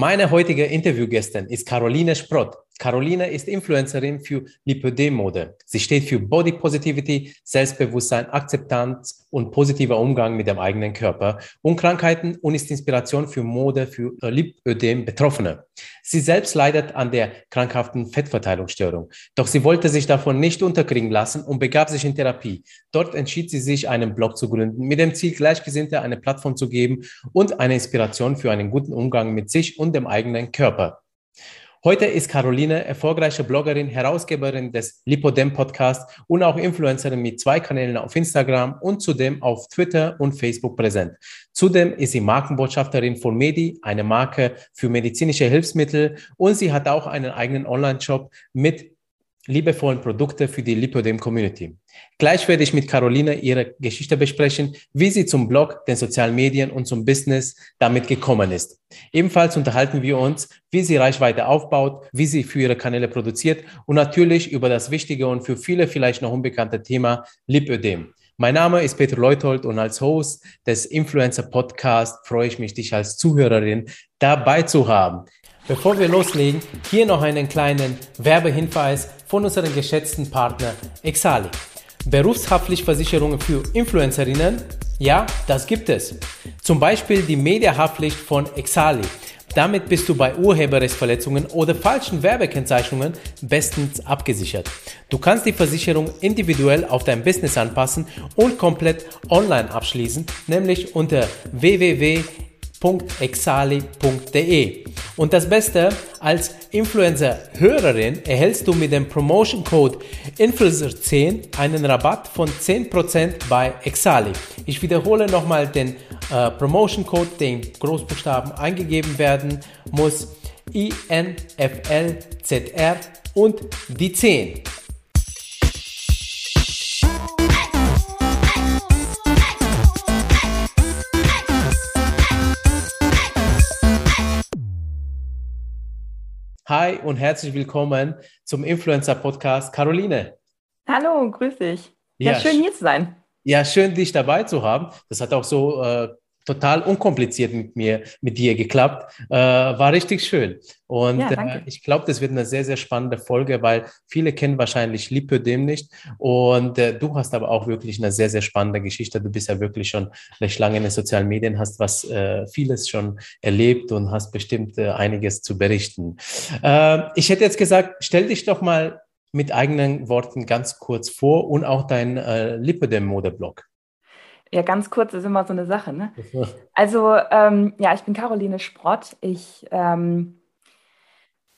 Meine heutige Interviewgästin ist Caroline Sprott. Caroline ist Influencerin für Lipödem-Mode. Sie steht für Body Positivity, Selbstbewusstsein, Akzeptanz und positiver Umgang mit dem eigenen Körper und Krankheiten und ist Inspiration für Mode für Lipödem-Betroffene. Sie selbst leidet an der krankhaften Fettverteilungsstörung. Doch sie wollte sich davon nicht unterkriegen lassen und begab sich in Therapie. Dort entschied sie sich, einen Blog zu gründen, mit dem Ziel, Gleichgesinnte eine Plattform zu geben und eine Inspiration für einen guten Umgang mit sich und dem eigenen Körper. Heute ist Caroline erfolgreiche Bloggerin, Herausgeberin des Lipodem Podcast und auch Influencerin mit zwei Kanälen auf Instagram und zudem auf Twitter und Facebook präsent. Zudem ist sie Markenbotschafterin von Medi, eine Marke für medizinische Hilfsmittel und sie hat auch einen eigenen Online-Shop mit liebevollen Produkte für die Lipodem Community. Gleich werde ich mit Caroline ihre Geschichte besprechen, wie sie zum Blog, den sozialen Medien und zum Business damit gekommen ist. Ebenfalls unterhalten wir uns, wie sie Reichweite aufbaut, wie sie für ihre Kanäle produziert und natürlich über das wichtige und für viele vielleicht noch unbekannte Thema Lipödem. Mein Name ist Peter Leuthold und als Host des Influencer Podcast freue ich mich, dich als Zuhörerin dabei zu haben. Bevor wir loslegen, hier noch einen kleinen Werbehinweis von unserem geschätzten Partner Exali. Berufshaftpflichtversicherungen für Influencerinnen? Ja, das gibt es. Zum Beispiel die Mediahaftpflicht von Exali. Damit bist du bei Urheberrechtsverletzungen oder falschen Werbekennzeichnungen bestens abgesichert. Du kannst die Versicherung individuell auf dein Business anpassen und komplett online abschließen, nämlich unter www www.exali.de. Und das Beste, als Influencer-Hörerin erhältst du mit dem Promotion-Code Influencer10 einen Rabatt von 10% bei Exali. Ich wiederhole nochmal den äh, Promotion-Code, den Großbuchstaben eingegeben werden muss. INFLZR und die 10. Hi und herzlich willkommen zum Influencer Podcast Caroline. Hallo, grüß dich. Ja, ja schön hier zu sein. Ja, schön dich dabei zu haben. Das hat auch so äh, total unkompliziert mit mir, mit dir geklappt. Äh, war richtig schön. Und ja, äh, ich glaube, das wird eine sehr, sehr spannende Folge, weil viele kennen wahrscheinlich Lipödem nicht. Und äh, du hast aber auch wirklich eine sehr, sehr spannende Geschichte. Du bist ja wirklich schon recht lange in den sozialen Medien, hast was äh, vieles schon erlebt und hast bestimmt äh, einiges zu berichten. Äh, ich hätte jetzt gesagt, stell dich doch mal mit eigenen Worten ganz kurz vor und auch dein äh, Lipödem-Modeblog. Ja, ganz kurz ist immer so eine Sache. Ne? Also, ähm, ja, ich bin Caroline Sprott. Ich ähm,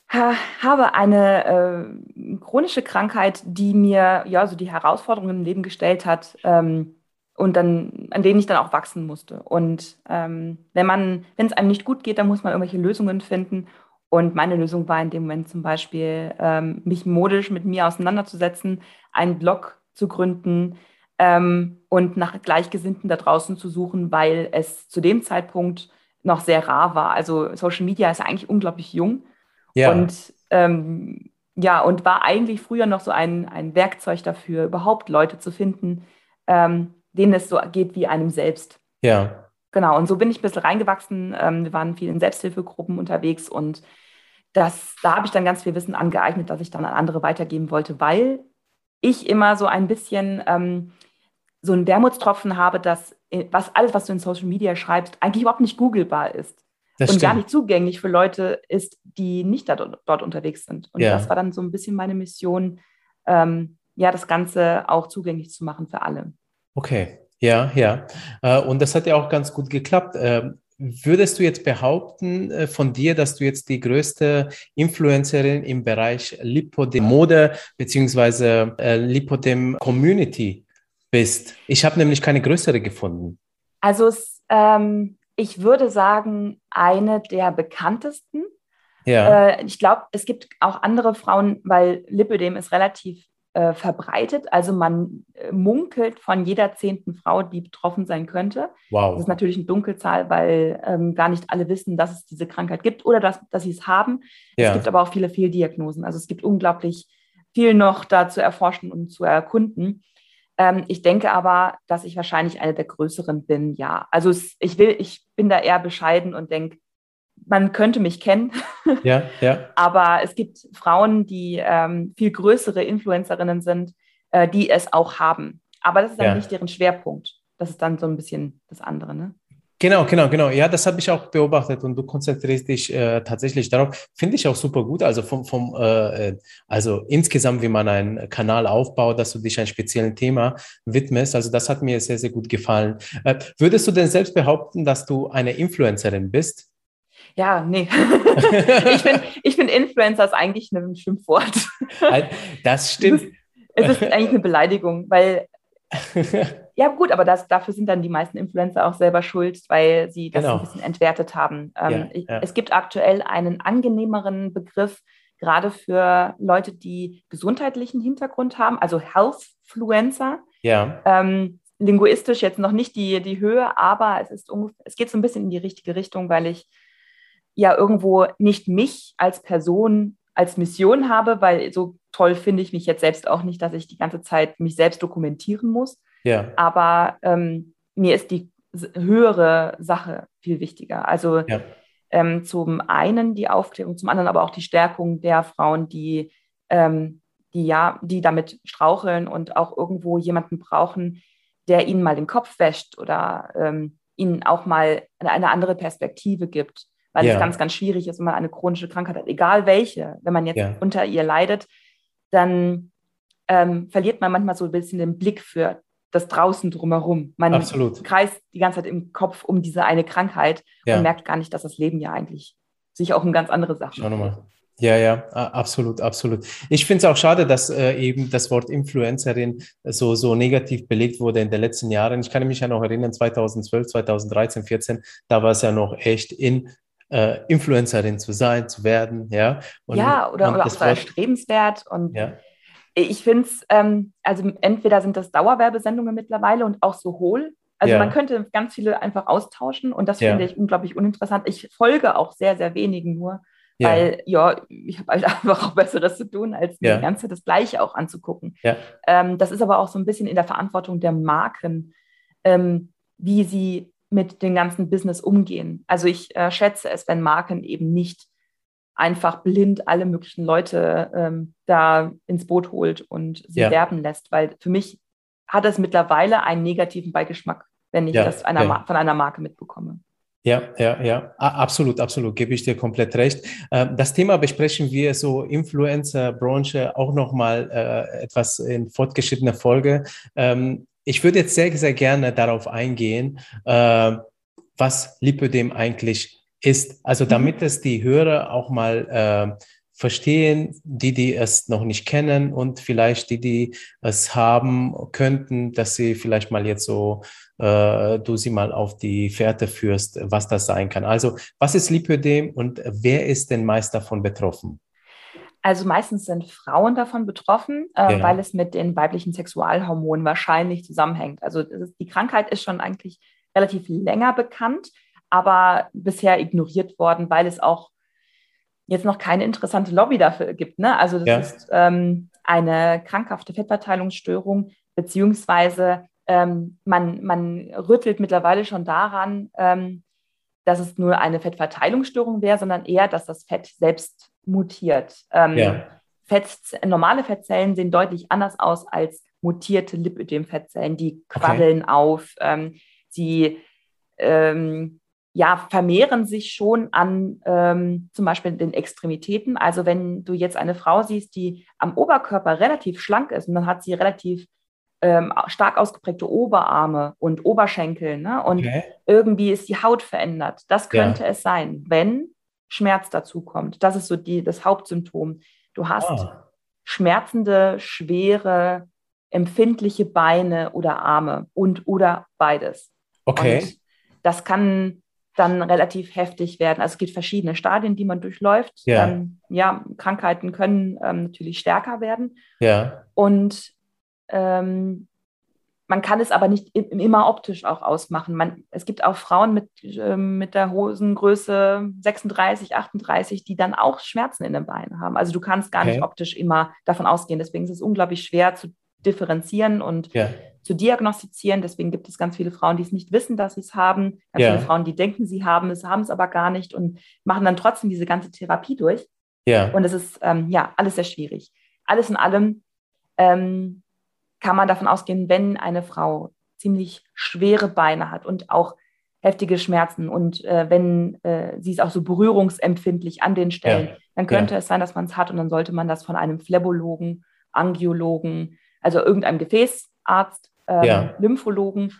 ha, habe eine äh, chronische Krankheit, die mir ja so die Herausforderungen im Leben gestellt hat ähm, und dann, an denen ich dann auch wachsen musste. Und ähm, wenn man, wenn es einem nicht gut geht, dann muss man irgendwelche Lösungen finden. Und meine Lösung war in dem Moment zum Beispiel, ähm, mich modisch mit mir auseinanderzusetzen, einen Blog zu gründen, ähm, und nach Gleichgesinnten da draußen zu suchen, weil es zu dem Zeitpunkt noch sehr rar war. Also Social Media ist eigentlich unglaublich jung ja. und ähm, ja, und war eigentlich früher noch so ein, ein Werkzeug dafür, überhaupt Leute zu finden, ähm, denen es so geht wie einem selbst. Ja. Genau, und so bin ich ein bisschen reingewachsen. Ähm, wir waren viel in Selbsthilfegruppen unterwegs und das, da habe ich dann ganz viel Wissen angeeignet, das ich dann an andere weitergeben wollte, weil ich immer so ein bisschen ähm, so einen Wermutstropfen habe, dass äh, was, alles, was du in Social Media schreibst, eigentlich überhaupt nicht googelbar ist. Das und stimmt. gar nicht zugänglich für Leute ist, die nicht da, dort unterwegs sind. Und ja. das war dann so ein bisschen meine Mission, ähm, ja, das Ganze auch zugänglich zu machen für alle. Okay, ja, ja. Äh, und das hat ja auch ganz gut geklappt. Würdest du jetzt behaupten äh, von dir, dass du jetzt die größte Influencerin im Bereich Lipodem Mode beziehungsweise Lipodem Community bist. Ich habe nämlich keine größere gefunden. Also ähm, ich würde sagen, eine der bekanntesten. Ja. Äh, ich glaube, es gibt auch andere Frauen, weil Lipödem ist relativ äh, verbreitet. Also man äh, munkelt von jeder zehnten Frau, die betroffen sein könnte. Wow. Das ist natürlich eine Dunkelzahl, weil ähm, gar nicht alle wissen, dass es diese Krankheit gibt oder dass, dass sie es haben. Ja. Es gibt aber auch viele Fehldiagnosen. Also es gibt unglaublich viel noch da zu erforschen und zu erkunden. Ähm, ich denke aber, dass ich wahrscheinlich eine der größeren bin, ja. Also es, ich will, ich bin da eher bescheiden und denke, man könnte mich kennen. Ja, ja. Aber es gibt Frauen, die ähm, viel größere Influencerinnen sind, äh, die es auch haben. Aber das ist dann ja. nicht deren Schwerpunkt. Das ist dann so ein bisschen das andere, ne? Genau, genau, genau. Ja, das habe ich auch beobachtet und du konzentrierst dich äh, tatsächlich darauf. Finde ich auch super gut. Also vom, vom äh, äh, also insgesamt, wie man einen Kanal aufbaut, dass du dich einem speziellen Thema widmest. Also das hat mir sehr, sehr gut gefallen. Äh, würdest du denn selbst behaupten, dass du eine Influencerin bist? Ja, nee. ich finde, ich find Influencer ist eigentlich ein Schimpfwort. Das stimmt. Es ist, es ist eigentlich eine Beleidigung, weil ja, gut, aber das, dafür sind dann die meisten Influencer auch selber schuld, weil sie das genau. ein bisschen entwertet haben. Ähm, ja, ja. Es gibt aktuell einen angenehmeren Begriff, gerade für Leute, die gesundheitlichen Hintergrund haben, also Healthfluencer. Ja. Ähm, linguistisch jetzt noch nicht die, die Höhe, aber es, ist es geht so ein bisschen in die richtige Richtung, weil ich ja irgendwo nicht mich als Person als Mission habe, weil so toll finde ich mich jetzt selbst auch nicht, dass ich die ganze Zeit mich selbst dokumentieren muss. Ja. Aber ähm, mir ist die höhere Sache viel wichtiger. Also ja. ähm, zum einen die Aufklärung, zum anderen aber auch die Stärkung der Frauen, die, ähm, die ja, die damit straucheln und auch irgendwo jemanden brauchen, der ihnen mal den Kopf wäscht oder ähm, ihnen auch mal eine, eine andere Perspektive gibt weil ja. es ganz, ganz schwierig ist, wenn man eine chronische Krankheit hat, egal welche. Wenn man jetzt ja. unter ihr leidet, dann ähm, verliert man manchmal so ein bisschen den Blick für das draußen drumherum. Man Absolut. kreist die ganze Zeit im Kopf um diese eine Krankheit ja. und merkt gar nicht, dass das Leben ja eigentlich sich auch um ganz andere Sachen Schau nochmal. Ja, ja, absolut, absolut. Ich finde es auch schade, dass äh, eben das Wort Influencerin so, so negativ belegt wurde in den letzten Jahren. Ich kann mich ja noch erinnern, 2012, 2013, 2014, da war es ja noch echt in, äh, Influencerin zu sein, zu werden, ja. Und ja, oder, oder auch so erstrebenswert. Und ja. ich finde es, ähm, also entweder sind das Dauerwerbesendungen mittlerweile und auch so hohl. Also ja. man könnte ganz viele einfach austauschen und das ja. finde ich unglaublich uninteressant. Ich folge auch sehr, sehr wenigen nur, ja. weil ja, ich habe halt einfach auch Besseres zu tun, als mir ja. die ganze das Gleiche auch anzugucken. Ja. Ähm, das ist aber auch so ein bisschen in der Verantwortung der Marken, ähm, wie sie mit dem ganzen Business umgehen. Also ich äh, schätze es, wenn Marken eben nicht einfach blind alle möglichen Leute ähm, da ins Boot holt und sie ja. werben lässt, weil für mich hat es mittlerweile einen negativen Beigeschmack, wenn ich ja, das einer ja. von einer Marke mitbekomme. Ja, ja, ja, absolut, absolut, gebe ich dir komplett recht. Ähm, das Thema besprechen wir so Influencer-Branche auch nochmal äh, etwas in fortgeschrittener Folge. Ich würde jetzt sehr, sehr gerne darauf eingehen, äh, was Lipödem eigentlich ist. Also damit mhm. es die Hörer auch mal äh, verstehen, die, die es noch nicht kennen und vielleicht die, die es haben könnten, dass sie vielleicht mal jetzt so, äh, du sie mal auf die Fährte führst, was das sein kann. Also was ist Lipödem und wer ist denn meist davon betroffen? Also meistens sind Frauen davon betroffen, äh, ja. weil es mit den weiblichen Sexualhormonen wahrscheinlich zusammenhängt. Also ist, die Krankheit ist schon eigentlich relativ länger bekannt, aber bisher ignoriert worden, weil es auch jetzt noch keine interessante Lobby dafür gibt. Ne? Also das ja. ist ähm, eine krankhafte Fettverteilungsstörung, beziehungsweise ähm, man, man rüttelt mittlerweile schon daran, ähm, dass es nur eine Fettverteilungsstörung wäre, sondern eher, dass das Fett selbst mutiert. Ähm, ja. Fett, normale Fettzellen sehen deutlich anders aus als mutierte Lipödem-Fettzellen. Die quaddeln okay. auf, ähm, sie ähm, ja, vermehren sich schon an ähm, zum Beispiel den Extremitäten. Also wenn du jetzt eine Frau siehst, die am Oberkörper relativ schlank ist und dann hat sie relativ ähm, stark ausgeprägte Oberarme und Oberschenkel ne? und okay. irgendwie ist die Haut verändert. Das könnte ja. es sein, wenn Schmerz dazu kommt. Das ist so die, das Hauptsymptom. Du hast oh. schmerzende, schwere, empfindliche Beine oder Arme und oder beides. Okay. Und das kann dann relativ heftig werden. Also es gibt verschiedene Stadien, die man durchläuft. Ja, ähm, ja Krankheiten können ähm, natürlich stärker werden. Ja. Und ähm, man kann es aber nicht immer optisch auch ausmachen. Man, es gibt auch Frauen mit, äh, mit der Hosengröße 36, 38, die dann auch Schmerzen in den Beinen haben. Also du kannst gar okay. nicht optisch immer davon ausgehen. Deswegen ist es unglaublich schwer zu differenzieren und ja. zu diagnostizieren. Deswegen gibt es ganz viele Frauen, die es nicht wissen, dass sie es haben. Ganz ja. viele Frauen, die denken, sie haben es, haben es aber gar nicht und machen dann trotzdem diese ganze Therapie durch. Ja. Und es ist ähm, ja alles sehr schwierig. Alles in allem ähm, kann man davon ausgehen, wenn eine Frau ziemlich schwere Beine hat und auch heftige Schmerzen und äh, wenn äh, sie ist auch so berührungsempfindlich an den Stellen, ja. dann könnte ja. es sein, dass man es hat und dann sollte man das von einem Phlebologen, Angiologen, also irgendeinem Gefäßarzt, ähm, ja. Lymphologen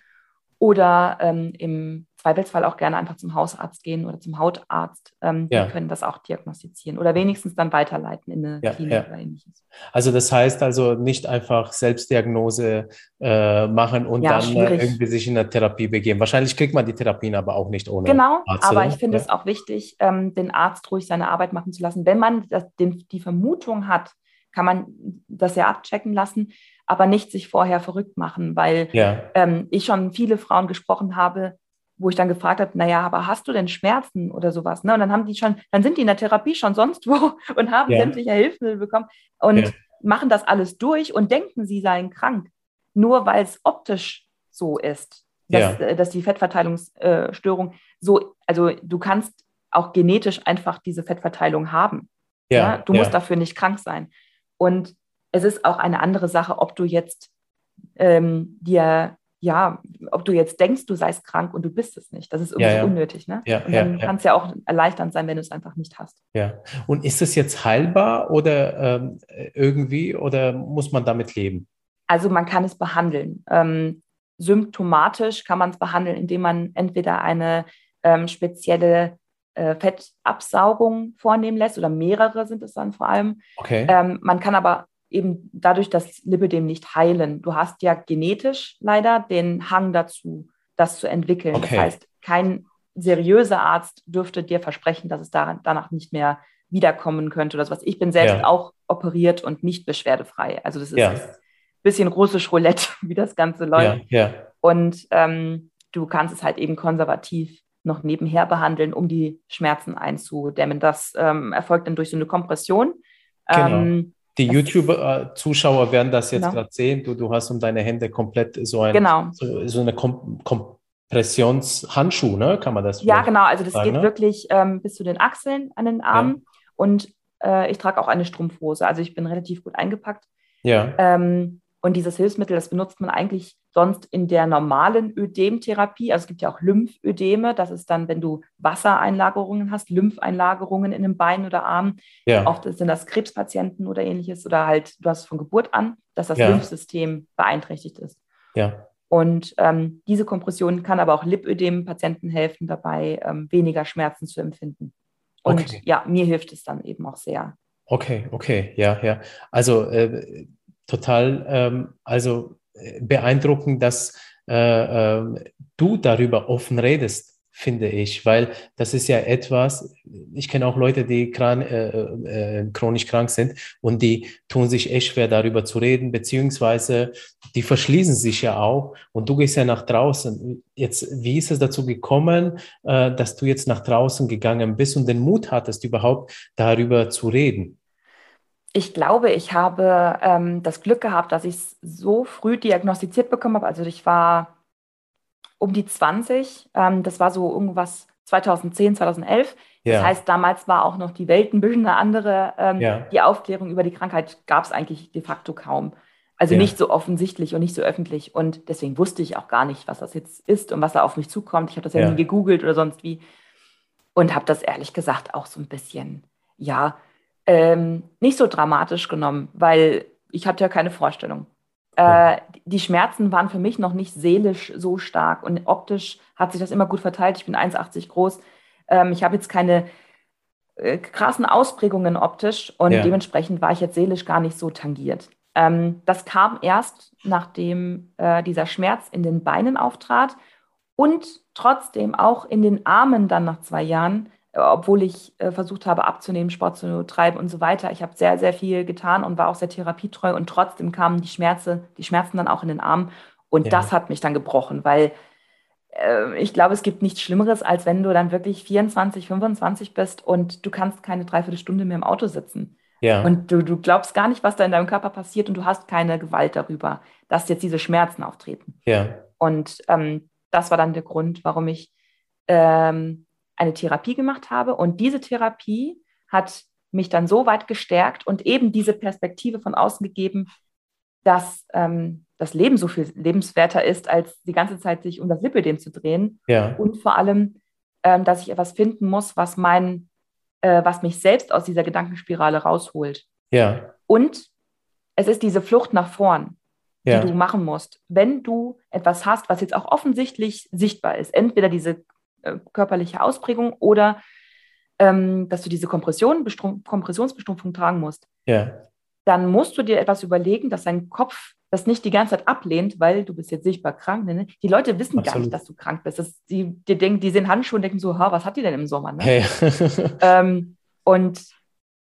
oder ähm, im Zweifelsfall auch gerne einfach zum Hausarzt gehen oder zum Hautarzt. Ähm, ja. Die können das auch diagnostizieren oder wenigstens dann weiterleiten in eine ja, Klinik ja. oder ähnliches. Also das heißt also nicht einfach Selbstdiagnose äh, machen und dann äh, schwierig. irgendwie sich in der Therapie begeben. Wahrscheinlich kriegt man die Therapien aber auch nicht ohne Genau, Arzt, aber ich finde es auch wichtig, ähm, den Arzt ruhig seine Arbeit machen zu lassen. Wenn man das, den, die Vermutung hat, kann man das ja abchecken lassen, aber nicht sich vorher verrückt machen, weil ähm, ich schon viele Frauen gesprochen habe, wo ich dann gefragt habe, naja, aber hast du denn Schmerzen oder sowas? Ne? Und dann haben die schon, dann sind die in der Therapie schon sonst wo und haben ja. sämtliche Hilfsmittel bekommen und ja. machen das alles durch und denken, sie seien krank. Nur weil es optisch so ist, dass, ja. Äh, dass die Fettverteilungsstörung so, also du kannst auch genetisch einfach diese Fettverteilung haben. Ja, Du musst dafür nicht krank sein. Und es ist auch eine andere Sache, ob du jetzt ähm, dir ja, ob du jetzt denkst, du seist krank und du bist es nicht. Das ist irgendwie ja, ja. unnötig. Ne? Ja, und dann kann es ja auch erleichternd sein, wenn du es einfach nicht hast. Ja. Und ist es jetzt heilbar oder ähm, irgendwie oder muss man damit leben? Also man kann es behandeln. Ähm, symptomatisch kann man es behandeln, indem man entweder eine ähm, spezielle äh, Fettabsaugung vornehmen lässt oder mehrere sind es dann vor allem. Okay. Ähm, man kann aber eben dadurch das Lipidem nicht heilen. Du hast ja genetisch leider den Hang dazu, das zu entwickeln. Okay. Das heißt, kein seriöser Arzt dürfte dir versprechen, dass es daran, danach nicht mehr wiederkommen könnte oder sowas. Ich bin selbst ja. auch operiert und nicht beschwerdefrei. Also das ist ja. ein bisschen russisch Roulette, wie das Ganze läuft. Ja. Und ähm, du kannst es halt eben konservativ noch nebenher behandeln, um die Schmerzen einzudämmen. Das ähm, erfolgt dann durch so eine Kompression. Genau. Ähm, die YouTube-Zuschauer werden das jetzt genau. gerade sehen. Du, du hast um deine Hände komplett so, ein, genau. so, so eine Kom Kompressionshandschuh, ne? Kann man das Ja, genau. Also das sagen, geht ne? wirklich ähm, bis zu den Achseln an den Armen. Ja. Und äh, ich trage auch eine Strumpfhose. Also ich bin relativ gut eingepackt. Ja. Ähm, und dieses Hilfsmittel, das benutzt man eigentlich sonst in der normalen Ödemtherapie. Also es gibt ja auch Lymphödeme. Das ist dann, wenn du Wassereinlagerungen hast, Lympheinlagerungen in den Beinen oder Armen. Ja. Oft sind das Krebspatienten oder ähnliches. Oder halt, du hast von Geburt an, dass das ja. Lymphsystem beeinträchtigt ist. Ja. Und ähm, diese Kompression kann aber auch Lipödem-Patienten helfen, dabei ähm, weniger Schmerzen zu empfinden. Und okay. ja, mir hilft es dann eben auch sehr. Okay, okay, ja, ja. Also äh, total ähm, also beeindruckend, dass äh, äh, du darüber offen redest, finde ich, weil das ist ja etwas, ich kenne auch Leute, die kran, äh, äh, chronisch krank sind und die tun sich echt schwer darüber zu reden, beziehungsweise die verschließen sich ja auch und du gehst ja nach draußen. Jetzt, wie ist es dazu gekommen, äh, dass du jetzt nach draußen gegangen bist und den Mut hattest, überhaupt darüber zu reden? Ich glaube, ich habe ähm, das Glück gehabt, dass ich es so früh diagnostiziert bekommen habe. Also ich war um die 20. Ähm, das war so irgendwas 2010, 2011. Ja. Das heißt, damals war auch noch die Welt ein bisschen eine andere. Ähm, ja. Die Aufklärung über die Krankheit gab es eigentlich de facto kaum. Also ja. nicht so offensichtlich und nicht so öffentlich. Und deswegen wusste ich auch gar nicht, was das jetzt ist und was da auf mich zukommt. Ich habe das ja, nie gegoogelt oder sonst wie. Und habe das ehrlich gesagt auch so ein bisschen, ja, ähm, nicht so dramatisch genommen, weil ich hatte ja keine Vorstellung. Äh, die Schmerzen waren für mich noch nicht seelisch so stark und optisch hat sich das immer gut verteilt. Ich bin 1,80 groß. Ähm, ich habe jetzt keine äh, krassen Ausprägungen optisch und ja. dementsprechend war ich jetzt seelisch gar nicht so tangiert. Ähm, das kam erst, nachdem äh, dieser Schmerz in den Beinen auftrat und trotzdem auch in den Armen dann nach zwei Jahren obwohl ich äh, versucht habe abzunehmen, Sport zu treiben und so weiter. Ich habe sehr, sehr viel getan und war auch sehr therapietreu und trotzdem kamen die Schmerzen, die Schmerzen dann auch in den Arm und ja. das hat mich dann gebrochen, weil äh, ich glaube, es gibt nichts Schlimmeres, als wenn du dann wirklich 24, 25 bist und du kannst keine Dreiviertelstunde mehr im Auto sitzen. Ja. Und du, du glaubst gar nicht, was da in deinem Körper passiert und du hast keine Gewalt darüber, dass jetzt diese Schmerzen auftreten. Ja. Und ähm, das war dann der Grund, warum ich ähm, eine Therapie gemacht habe. Und diese Therapie hat mich dann so weit gestärkt und eben diese Perspektive von außen gegeben, dass ähm, das Leben so viel lebenswerter ist, als die ganze Zeit sich um das Lipödem zu drehen. Ja. Und vor allem, ähm, dass ich etwas finden muss, was mein, äh, was mich selbst aus dieser Gedankenspirale rausholt. Ja. Und es ist diese Flucht nach vorn, ja. die du machen musst. Wenn du etwas hast, was jetzt auch offensichtlich sichtbar ist, entweder diese äh, körperliche Ausprägung oder ähm, dass du diese Kompression, Kompressionsbestumpfung tragen musst, ja. dann musst du dir etwas überlegen, dass dein Kopf das nicht die ganze Zeit ablehnt, weil du bist jetzt sichtbar krank. Ne? Die Leute wissen Absolut. gar nicht, dass du krank bist. Das, die, die, denken, die sehen Handschuhe und denken so, ha, was hat die denn im Sommer? Ne? Hey. ähm, und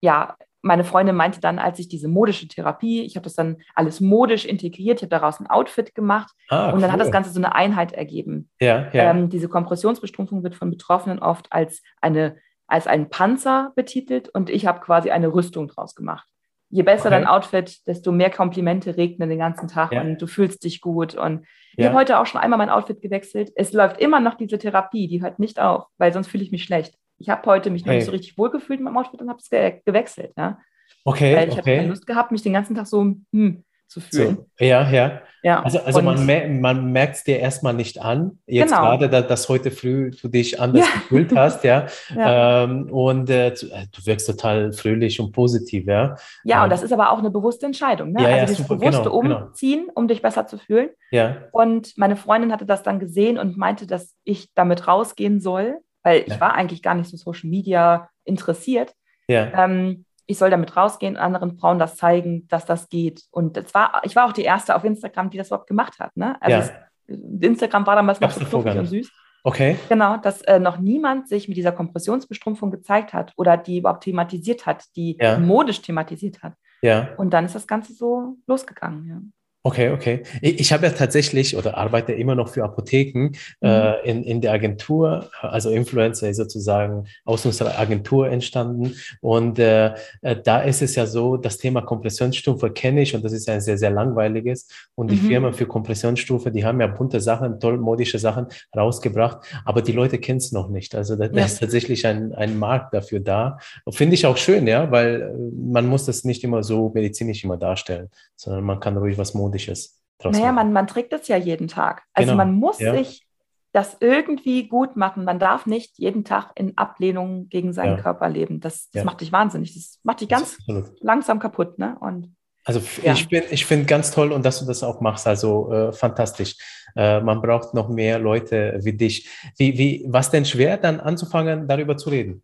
ja, meine Freundin meinte dann, als ich diese modische Therapie, ich habe das dann alles modisch integriert, ich habe daraus ein Outfit gemacht ah, und dann cool. hat das Ganze so eine Einheit ergeben. Ja, ja. Ähm, diese Kompressionsbestrumpfung wird von Betroffenen oft als eine als einen Panzer betitelt und ich habe quasi eine Rüstung draus gemacht. Je besser okay. dein Outfit, desto mehr Komplimente regnen den ganzen Tag ja. und du fühlst dich gut. Und ich habe heute auch schon einmal mein Outfit gewechselt. Es läuft immer noch diese Therapie, die hört nicht auf, weil sonst fühle ich mich schlecht. Ich habe heute mich hey. noch nicht so richtig wohlgefühlt mit meinem Outfit und habe es ge gewechselt. Ja? Okay. Weil ich okay. habe keine Lust gehabt, mich den ganzen Tag so hm, zu fühlen. So, ja, ja. ja. Also, also man, mer man merkt es dir erstmal nicht an. Jetzt genau. gerade, da, dass heute früh du dich anders ja. gefühlt hast, ja. ja. Ähm, und äh, äh, du wirkst total fröhlich und positiv, ja. Ja, ähm, und das ist aber auch eine bewusste Entscheidung. Ne? Ja, also dieses super, bewusste genau, genau. Umziehen, um dich besser zu fühlen. Ja. Und meine Freundin hatte das dann gesehen und meinte, dass ich damit rausgehen soll, weil ich war eigentlich gar nicht so Social Media interessiert. Ja. Ähm, ich soll damit rausgehen, anderen Frauen das zeigen, dass das geht. Und das war, ich war auch die erste auf Instagram, die das überhaupt gemacht hat. Ne? Also ja. Instagram war damals noch so fluffig und süß. Okay. Genau, dass äh, noch niemand sich mit dieser Kompressionsbestrumpfung gezeigt hat oder die überhaupt thematisiert hat, die ja. modisch thematisiert hat. Ja. Und dann ist das Ganze so losgegangen. Okay, okay. Ich, ich habe ja tatsächlich oder arbeite immer noch für Apotheken mhm. äh, in, in der Agentur. Also Influencer ist sozusagen aus unserer Agentur entstanden. Und äh, äh, da ist es ja so, das Thema Kompressionsstufe kenne ich und das ist ein sehr, sehr langweiliges. Und die mhm. Firmen für Kompressionsstufe, die haben ja bunte Sachen, toll modische Sachen rausgebracht, aber die Leute kennen es noch nicht. Also da, ja. da, ist tatsächlich ein, ein Markt dafür da. Finde ich auch schön, ja, weil äh, man muss das nicht immer so medizinisch immer darstellen, sondern man kann ruhig was modisch Modisches draus Naja, man, man trägt es ja jeden Tag. Also genau. man muss ja. sich das irgendwie gut machen. Man darf nicht jeden Tag in Ablehnung gegen seinen ja. Körper leben. Das, das ja. macht dich wahnsinnig. Das macht dich ganz Absolut. langsam kaputt. Ne? Und, also ja. ich, ich finde ganz toll und dass du das auch machst. Also äh, fantastisch. Äh, man braucht noch mehr Leute wie dich. Wie, wie, was denn schwer, dann anzufangen, darüber zu reden?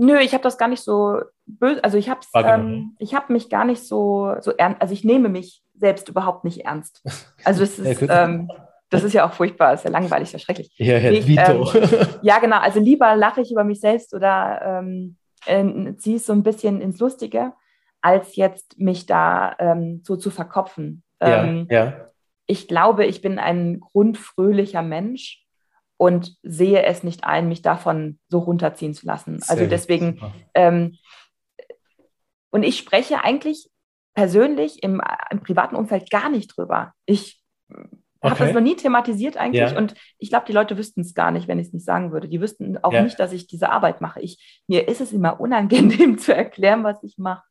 Nö, ich habe das gar nicht so böse, also ich habe ähm, ich habe mich gar nicht so, so ernst, also ich nehme mich selbst überhaupt nicht ernst. Also es ist, ähm, das ist ja auch furchtbar, ist ja langweilig, ist ja schrecklich. Ja, Herr ich, Vito. Ähm, ja, genau, also lieber lache ich über mich selbst oder ähm, äh, ziehe es so ein bisschen ins Lustige, als jetzt mich da ähm, so zu verkopfen. ja, ähm, ja. Ich glaube, ich bin ein grundfröhlicher Mensch und sehe es nicht ein, mich davon so runterziehen zu lassen. Sehr also deswegen, ähm, und ich spreche eigentlich persönlich im, im, privaten Umfeld gar nicht drüber. Ich okay. habe das noch nie thematisiert eigentlich ja. und ich glaube, die Leute wüssten es gar nicht, wenn ich es nicht sagen würde. Die wüssten auch ja. nicht, dass ich diese Arbeit mache. Ich, mir ist es immer unangenehm zu erklären, was ich mache.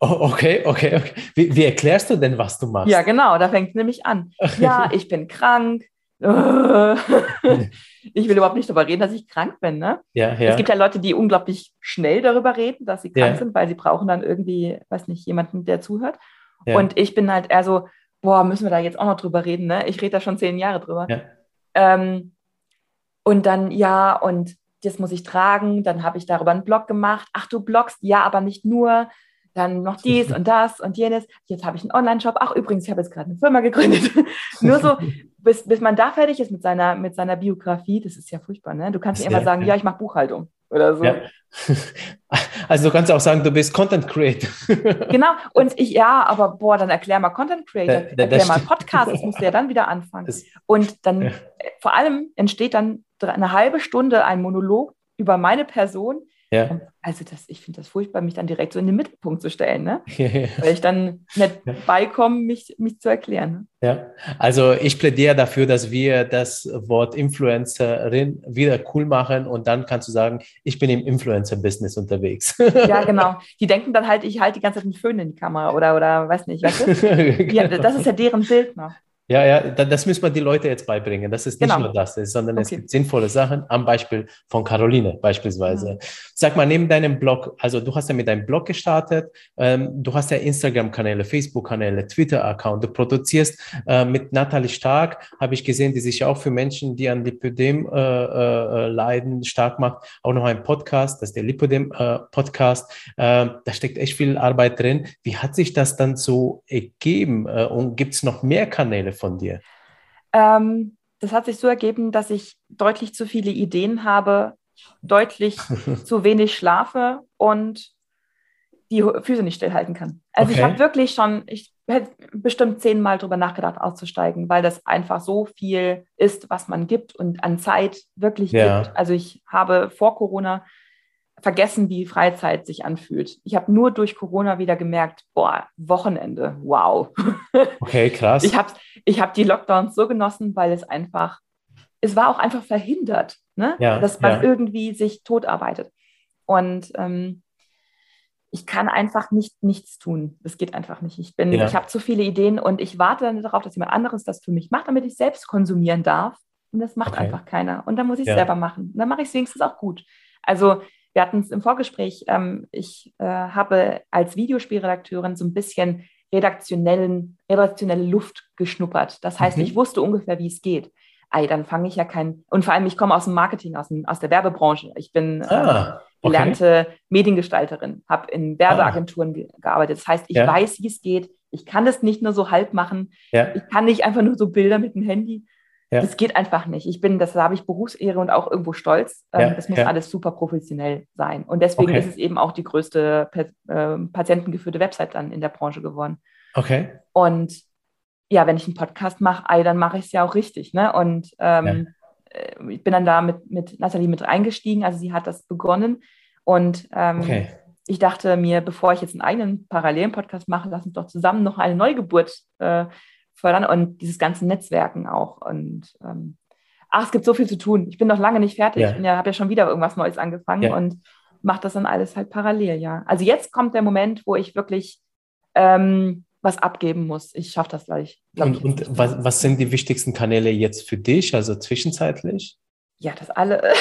Oh, okay, okay, okay. Wie, wie, erklärst du denn, was du machst? Ja, genau, da fängt es nämlich an. Ja, ich bin krank, ich will überhaupt nicht darüber reden, dass ich krank bin. Ne? Ja, ja. Es gibt ja Leute, die unglaublich schnell darüber reden, dass sie krank ja. sind, weil sie brauchen dann irgendwie, weiß nicht, jemanden, der zuhört. Und ich bin halt eher so, boah, müssen wir da jetzt auch noch drüber reden? Ne? Ich rede da schon zehn Jahre drüber. Ähm, und dann, ja, und das muss ich tragen. Dann habe ich darüber einen Blog gemacht. Ach, du bloggst? Ja, aber nicht nur dann noch dies und das und jenes. Jetzt habe ich einen Online-Shop. Ach, übrigens, ich habe jetzt gerade eine Firma gegründet. Nur so, bis, bis man da fertig ist mit seiner, mit seiner Biografie, das ist ja furchtbar, ne? Du kannst nicht immer sagen, ja, ich mache Buchhaltung oder so. Ja. Also du kannst auch sagen, du bist Content Creator. Genau, und ich, ja, aber boah, dann erklär mal Content Creator, da, da, erklär mal Podcast, das musst du ja dann wieder anfangen. Das, und dann, ja. vor allem entsteht dann eine halbe Stunde ein Monolog über meine Person, Ja. Also das, ich finde das furchtbar, mich dann direkt so in den Mittelpunkt zu stellen, ne? weil ich dann nicht ja. beikomme, mich, mich zu erklären. Ne? Ja, also ich plädiere dafür, dass wir das Wort Influencerin wieder cool machen und dann kannst du sagen, ich bin im Influencer-Business unterwegs. Ja, genau. Die denken dann halt, ich halte die ganze Zeit einen Föhn in die Kamera oder, oder weiß nicht, weißt du? ja, das ist ja deren Bild noch. Ja, ja, das müssen wir die Leute jetzt beibringen. Das ist nicht genau. nur das, sondern okay. es gibt sinnvolle Sachen, am Beispiel von Caroline beispielsweise. Mhm. Sag mal, neben deinem Blog, also du hast ja mit deinem Blog gestartet, ähm, du hast ja Instagram-Kanäle, Facebook-Kanäle, Twitter-Account, du produzierst äh, mit Nathalie Stark, habe ich gesehen, die sich auch für Menschen, die an Lipödem äh, äh, leiden, stark macht, auch noch ein Podcast, das ist der Lipödem-Podcast. Äh, da steckt echt viel Arbeit drin. Wie hat sich das dann so ergeben äh, und gibt es noch mehr Kanäle von dir? Ähm, das hat sich so ergeben, dass ich deutlich zu viele Ideen habe, deutlich zu wenig schlafe und die Füße nicht stillhalten kann. Also okay. ich habe wirklich schon, ich hätte bestimmt zehnmal darüber nachgedacht, auszusteigen, weil das einfach so viel ist, was man gibt und an Zeit wirklich ja. gibt. Also ich habe vor Corona vergessen, wie Freizeit sich anfühlt. Ich habe nur durch Corona wieder gemerkt, boah, Wochenende, wow. Okay, krass. Ich habe ich hab die Lockdowns so genossen, weil es einfach, es war auch einfach verhindert, ne? Ja, dass man ja. irgendwie sich totarbeitet. Und ähm, ich kann einfach nicht nichts tun. Das geht einfach nicht. Ich bin, ja. ich habe zu viele Ideen und ich warte dann darauf, dass jemand anderes das für mich macht, damit ich selbst konsumieren darf. Und das macht okay. einfach keiner. Und dann muss ich es selber machen. Und dann mache ich es wenigstens auch gut. Also wir hatten es im Vorgespräch, ähm, ich äh, habe als Videospielredakteurin so ein bisschen redaktionellen, redaktionelle Luft geschnuppert. Das heißt, mhm. ich wusste ungefähr, wie es geht. Ei, dann fange ich ja kein, und vor allem, ich komme aus dem Marketing, aus, dem, aus der Werbebranche. Ich bin ah, äh, gelernte okay. Mediengestalterin, habe in Werbeagenturen ah. ge gearbeitet. Das heißt, ich ja. weiß, wie es geht. Ich kann es nicht nur so halb machen. Ja. Ich kann nicht einfach nur so Bilder mit dem Handy. Ja. Das geht einfach nicht. Ich bin, das habe ich Berufsehre und auch irgendwo stolz. Ähm, ja, das muss ja. alles super professionell sein. Und deswegen okay. ist es eben auch die größte äh, patientengeführte Website dann in der Branche geworden. Okay. Und ja, wenn ich einen Podcast mache, dann mache ich es ja auch richtig. Ne? Und ähm, äh, ich bin dann da mit, mit Nathalie mit eingestiegen. Also sie hat das begonnen. Und ähm, okay. ich dachte mir, bevor ich jetzt einen eigenen parallelen Podcast mache, lass uns doch zusammen noch eine Neugeburt äh, fördern und dieses ganze Netzwerken auch. Und ähm, ach, es gibt so viel zu tun. Ich bin noch lange nicht fertig. Ja. Ich ja, habe ja schon wieder irgendwas Neues angefangen ja. und mache das dann alles halt parallel, ja. Also jetzt kommt der Moment, wo ich wirklich ähm, was abgeben muss. Ich schaffe das gleich. Und, und was, was sind die wichtigsten Kanäle jetzt für dich, also zwischenzeitlich? Ja, das alle.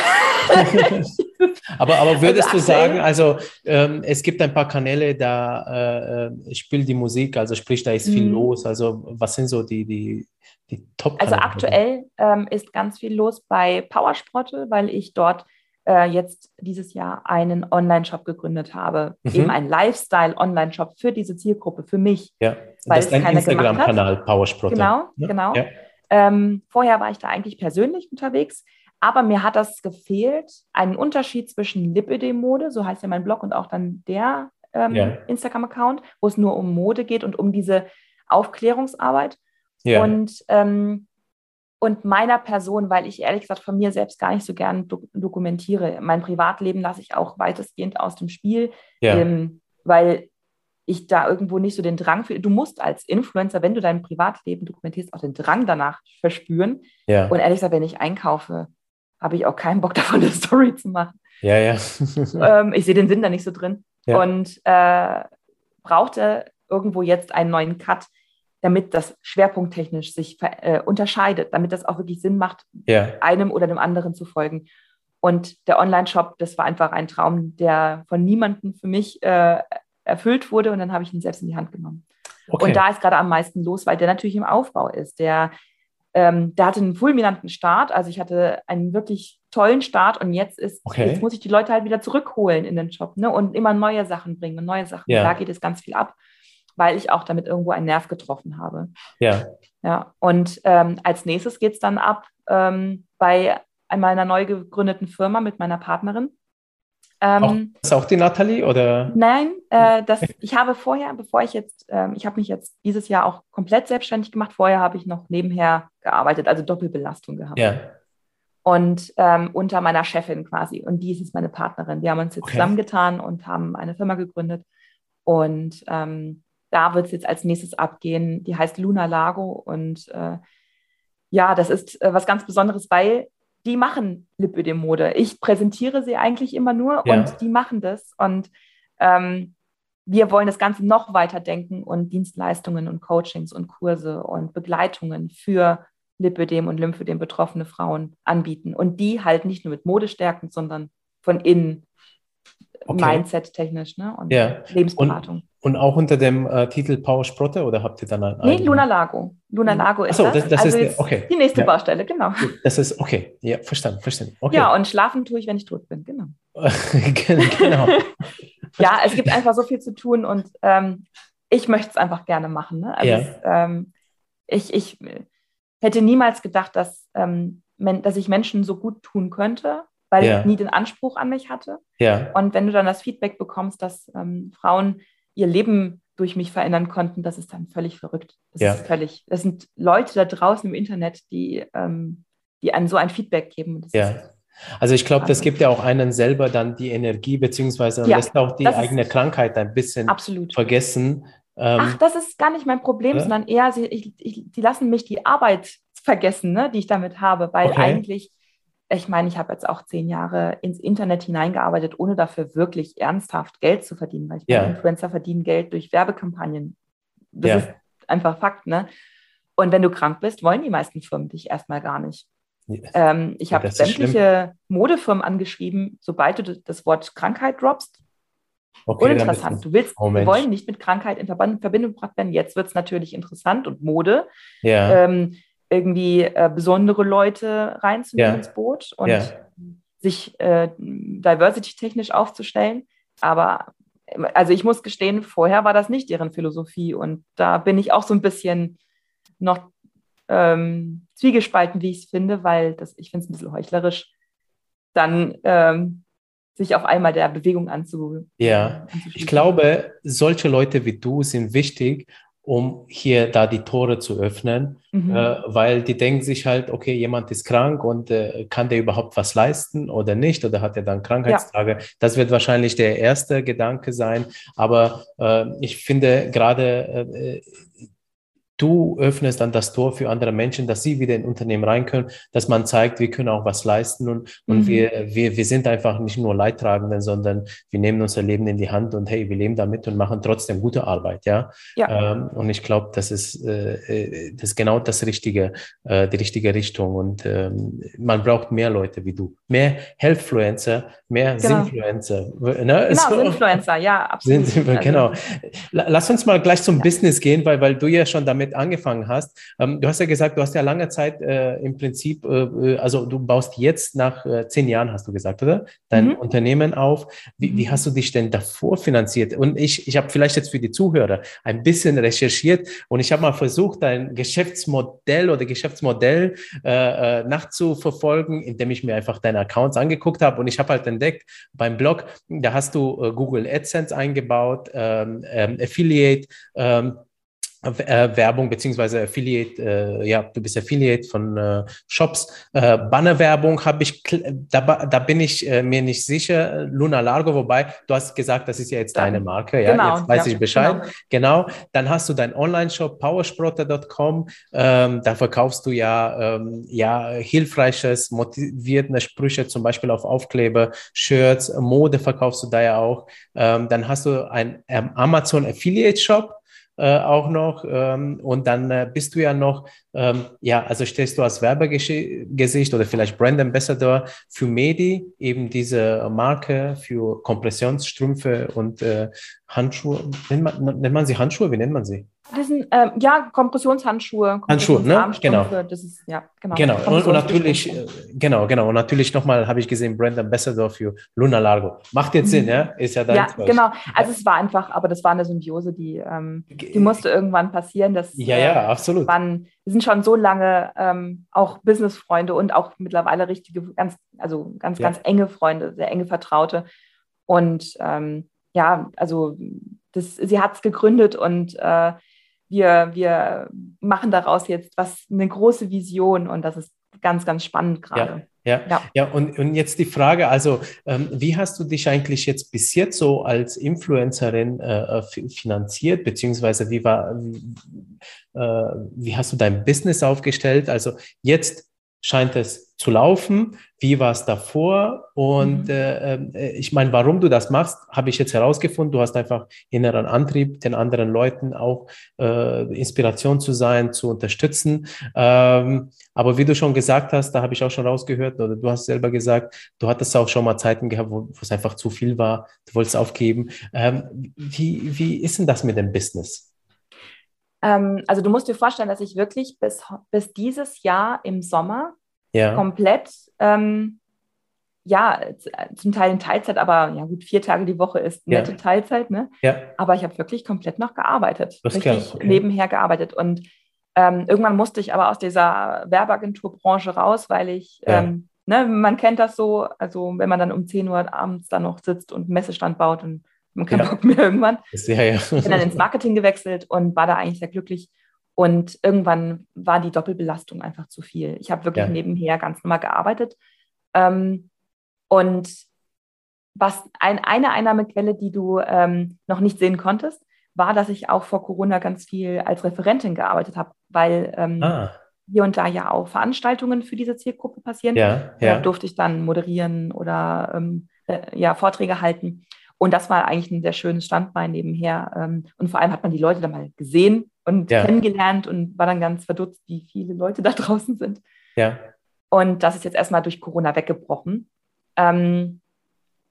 aber, aber würdest also, du sagen, also ähm, es gibt ein paar Kanäle, da äh, spielt die Musik, also sprich, da ist viel mhm. los. Also was sind so die, die, die top Also aktuell ähm, ist ganz viel los bei Powersprotte, weil ich dort äh, jetzt dieses Jahr einen Online-Shop gegründet habe. Mhm. Eben ein Lifestyle-Online-Shop für diese Zielgruppe, für mich. Ja, weil das ist dein Instagram-Kanal Powersprotte. Genau, ja? genau. Ja. Ähm, vorher war ich da eigentlich persönlich unterwegs aber mir hat das gefehlt, einen Unterschied zwischen Lipödem-Mode, so heißt ja mein Blog und auch dann der ähm, ja. Instagram-Account, wo es nur um Mode geht und um diese Aufklärungsarbeit. Ja. Und, ähm, und meiner Person, weil ich ehrlich gesagt von mir selbst gar nicht so gern do dokumentiere. Mein Privatleben lasse ich auch weitestgehend aus dem Spiel, ja. ähm, weil ich da irgendwo nicht so den Drang für. Du musst als Influencer, wenn du dein Privatleben dokumentierst, auch den Drang danach verspüren. Ja. Und ehrlich gesagt, wenn ich einkaufe, habe ich auch keinen Bock davon, eine Story zu machen. Ja, ja. ähm, ich sehe den Sinn da nicht so drin. Ja. Und äh, brauchte irgendwo jetzt einen neuen Cut, damit das schwerpunkttechnisch sich äh, unterscheidet, damit das auch wirklich Sinn macht, ja. einem oder dem anderen zu folgen. Und der Online-Shop, das war einfach ein Traum, der von niemandem für mich äh, erfüllt wurde. Und dann habe ich ihn selbst in die Hand genommen. Okay. Und da ist gerade am meisten los, weil der natürlich im Aufbau ist. Der ähm, der hatte einen fulminanten Start. Also ich hatte einen wirklich tollen Start und jetzt ist, okay. jetzt muss ich die Leute halt wieder zurückholen in den Job ne? und immer neue Sachen bringen und neue Sachen. Ja. Da geht es ganz viel ab, weil ich auch damit irgendwo einen Nerv getroffen habe. Ja. Ja. Und ähm, als nächstes geht es dann ab ähm, bei meiner neu gegründeten Firma mit meiner Partnerin. Ähm, auch, ist auch die Nathalie oder? Nein, äh, das, ich habe vorher, bevor ich jetzt, äh, ich habe mich jetzt dieses Jahr auch komplett selbstständig gemacht. Vorher habe ich noch nebenher gearbeitet, also Doppelbelastung gehabt. Ja. und ähm, unter meiner Chefin quasi. Und die ist jetzt meine Partnerin. Wir haben uns jetzt okay. zusammengetan und haben eine Firma gegründet. Und ähm, da wird es jetzt als nächstes abgehen. Die heißt Luna Lago. Und äh, ja, das ist äh, was ganz Besonderes, weil die machen Lipödem-Mode. Ich präsentiere sie eigentlich immer nur ja. und die machen das. Und ähm, wir wollen das Ganze noch weiter denken und Dienstleistungen und Coachings und Kurse und Begleitungen für Lipödem und Lymphödem betroffene Frauen anbieten. Und die halt nicht nur mit Mode stärken, sondern von innen, okay. Mindset-technisch ne? und ja. Lebensberatung. Und und auch unter dem äh, Titel Power Sprotte oder habt ihr dann einen? Nee, Luna Lago. Luna hm. Lago ist Achso, das. das also ist okay. die nächste ja. Baustelle, genau. Das ist okay. Ja, verstanden, verstanden. Okay. Ja, und schlafen tue ich, wenn ich tot bin, genau. genau. ja, es gibt einfach so viel zu tun und ähm, ich möchte es einfach gerne machen. Ne? Also ja. es, ähm, ich, ich hätte niemals gedacht, dass, ähm, dass ich Menschen so gut tun könnte, weil ja. ich nie den Anspruch an mich hatte. Ja. Und wenn du dann das Feedback bekommst, dass ähm, Frauen ihr Leben durch mich verändern konnten, das ist dann völlig verrückt. Das ja. ist völlig, das sind Leute da draußen im Internet, die, ähm, die einem so ein Feedback geben. Das ja. Also ich glaube, das gibt ja auch einen selber dann die Energie, beziehungsweise ja, lässt auch die eigene Krankheit ein bisschen absolut. vergessen. Ähm, Ach, das ist gar nicht mein Problem, ja? sondern eher, sie, ich, ich, die lassen mich die Arbeit vergessen, ne, die ich damit habe, weil okay. eigentlich ich meine, ich habe jetzt auch zehn Jahre ins Internet hineingearbeitet, ohne dafür wirklich ernsthaft Geld zu verdienen, weil ich ja. Influencer verdienen Geld durch Werbekampagnen. Das ja. ist einfach Fakt, ne? Und wenn du krank bist, wollen die meisten Firmen dich erstmal gar nicht. Yes. Ähm, ich habe sämtliche Modefirmen angeschrieben, sobald du das Wort Krankheit droppst. Okay, uninteressant. Du willst, oh, wir wollen nicht mit Krankheit in Verbindung gebracht werden. Jetzt wird es natürlich interessant und Mode. Ja. Ähm, irgendwie äh, besondere Leute reinzunehmen ja. ins Boot und ja. sich äh, diversity-technisch aufzustellen. Aber also ich muss gestehen, vorher war das nicht deren Philosophie und da bin ich auch so ein bisschen noch ähm, zwiegespalten, wie ich es finde, weil das, ich finde es ein bisschen heuchlerisch, dann ähm, sich auf einmal der Bewegung anzu. Ja, ich glaube, solche Leute wie du sind wichtig, um hier da die Tore zu öffnen, mhm. äh, weil die denken sich halt, okay, jemand ist krank und äh, kann der überhaupt was leisten oder nicht oder hat er dann Krankheitstage? Ja. Das wird wahrscheinlich der erste Gedanke sein, aber äh, ich finde gerade äh, du öffnest dann das Tor für andere Menschen, dass sie wieder in Unternehmen rein können, dass man zeigt, wir können auch was leisten und, und mhm. wir, wir, wir sind einfach nicht nur Leidtragende, sondern wir nehmen unser Leben in die Hand und hey, wir leben damit und machen trotzdem gute Arbeit, ja. ja. Ähm, und ich glaube, das ist, äh, äh, das ist genau das Richtige, äh, die richtige Richtung und ähm, man braucht mehr Leute wie du, mehr Healthfluencer, mehr genau. Sinfluencer. Ne? Genau, so, Sinfluencer, ja, absolut. Sind, also genau. Lass uns mal gleich zum ja. Business gehen, weil, weil du ja schon damit angefangen hast. Ähm, du hast ja gesagt, du hast ja lange Zeit äh, im Prinzip, äh, äh, also du baust jetzt nach äh, zehn Jahren, hast du gesagt, oder? Dein mhm. Unternehmen auf. Wie, wie, mhm. hast du dich denn davor finanziert? Und ich, ich habe vielleicht jetzt für die Zuhörer ein bisschen recherchiert und ich habe mal versucht, dein Geschäftsmodell oder Geschäftsmodell äh, äh, nachzuverfolgen, indem ich mir einfach deine Accounts angeguckt habe und ich habe halt entdeckt, beim Blog, da hast du Google AdSense eingebaut, ähm, ähm, Affiliate, ähm, äh, Werbung beziehungsweise Affiliate, äh, ja, du bist Affiliate von äh, Shops. Äh, Bannerwerbung habe ich, da, da bin ich äh, mir nicht sicher. Luna Largo, wobei du hast gesagt, das ist ja jetzt deine Marke, ja, genau, jetzt weiß ja, ich Bescheid. Genau. genau. Dann hast du deinen Online-Shop powersprotter.com. Ähm, da verkaufst du ja, ähm, ja hilfreiches, motivierende Sprüche, zum Beispiel auf Aufkleber, Shirts, Mode verkaufst du da ja auch. Ähm, dann hast du einen ähm, Amazon Affiliate Shop äh, auch noch. Ähm, und dann äh, bist du ja noch, ähm, ja, also stehst du als Werbegesicht oder vielleicht Brand Ambassador für Medi, eben diese Marke für Kompressionsstrümpfe und äh, Handschuhe. Nennt man, nennt man sie Handschuhe? Wie nennt man sie? Diesen, ähm, ja, Kompressionshandschuhe. Handschuhe, ne? Genau. Das ist, ja, genau. Genau, und, und natürlich, äh, genau, genau. Und natürlich nochmal habe ich gesehen, Brand Ambassador für Luna Largo. Macht jetzt Sinn, mhm. ja? Ist ja dein Ja, genau. Also es war einfach, aber das war eine Symbiose, die, ähm, die musste irgendwann passieren. Dass, ja, ja, äh, absolut. Waren, wir sind schon so lange ähm, auch Business-Freunde und auch mittlerweile richtige, ganz, also ganz, ja. ganz enge Freunde, sehr enge Vertraute. Und ähm, ja, also das, sie hat es gegründet und äh, wir, wir machen daraus jetzt was, eine große Vision und das ist ganz, ganz spannend gerade. Ja, ja. ja und, und jetzt die Frage, also ähm, wie hast du dich eigentlich jetzt bis jetzt so als Influencerin äh, äh finanziert, beziehungsweise wie war, äh, wie hast du dein Business aufgestellt? Also jetzt scheint es zu laufen. Wie war es davor? Und mhm. äh, äh, ich meine, warum du das machst, habe ich jetzt herausgefunden. Du hast einfach inneren Antrieb, den anderen Leuten auch äh, Inspiration zu sein, zu unterstützen. Ähm, aber wie du schon gesagt hast, da habe ich auch schon rausgehört, oder du hast selber gesagt, du hattest auch schon mal Zeiten gehabt, wo, wo es einfach zu viel war. Du wolltest aufgeben. Ähm, wie, wie ist denn das mit dem Business? Ähm, also du musst dir vorstellen, dass ich wirklich bis, bis dieses Jahr im Sommer ja. komplett, ähm, ja, zum Teil in Teilzeit, aber ja gut, vier Tage die Woche ist nette ja. Teilzeit, ne? Ja. Aber ich habe wirklich komplett noch gearbeitet, das richtig okay. nebenher gearbeitet und ähm, irgendwann musste ich aber aus dieser Werbeagenturbranche raus, weil ich, ja. ähm, ne, man kennt das so, also wenn man dann um 10 Uhr abends dann noch sitzt und einen Messestand baut und man keinen ja. Bock mehr irgendwann. Ja, ja. Bin dann ins Marketing gewechselt und war da eigentlich sehr glücklich. Und irgendwann war die Doppelbelastung einfach zu viel. Ich habe wirklich ja. nebenher ganz normal gearbeitet. Ähm, und was ein, eine Einnahmequelle, die du ähm, noch nicht sehen konntest, war, dass ich auch vor Corona ganz viel als Referentin gearbeitet habe, weil ähm, ah. hier und da ja auch Veranstaltungen für diese Zielgruppe passieren. Ja, ja. Da durfte ich dann moderieren oder ähm, äh, ja, Vorträge halten. Und das war eigentlich ein sehr schönes Standbein nebenher. Ähm, und vor allem hat man die Leute dann mal gesehen und ja. kennengelernt und war dann ganz verdutzt, wie viele Leute da draußen sind. Ja. Und das ist jetzt erstmal durch Corona weggebrochen. Ähm,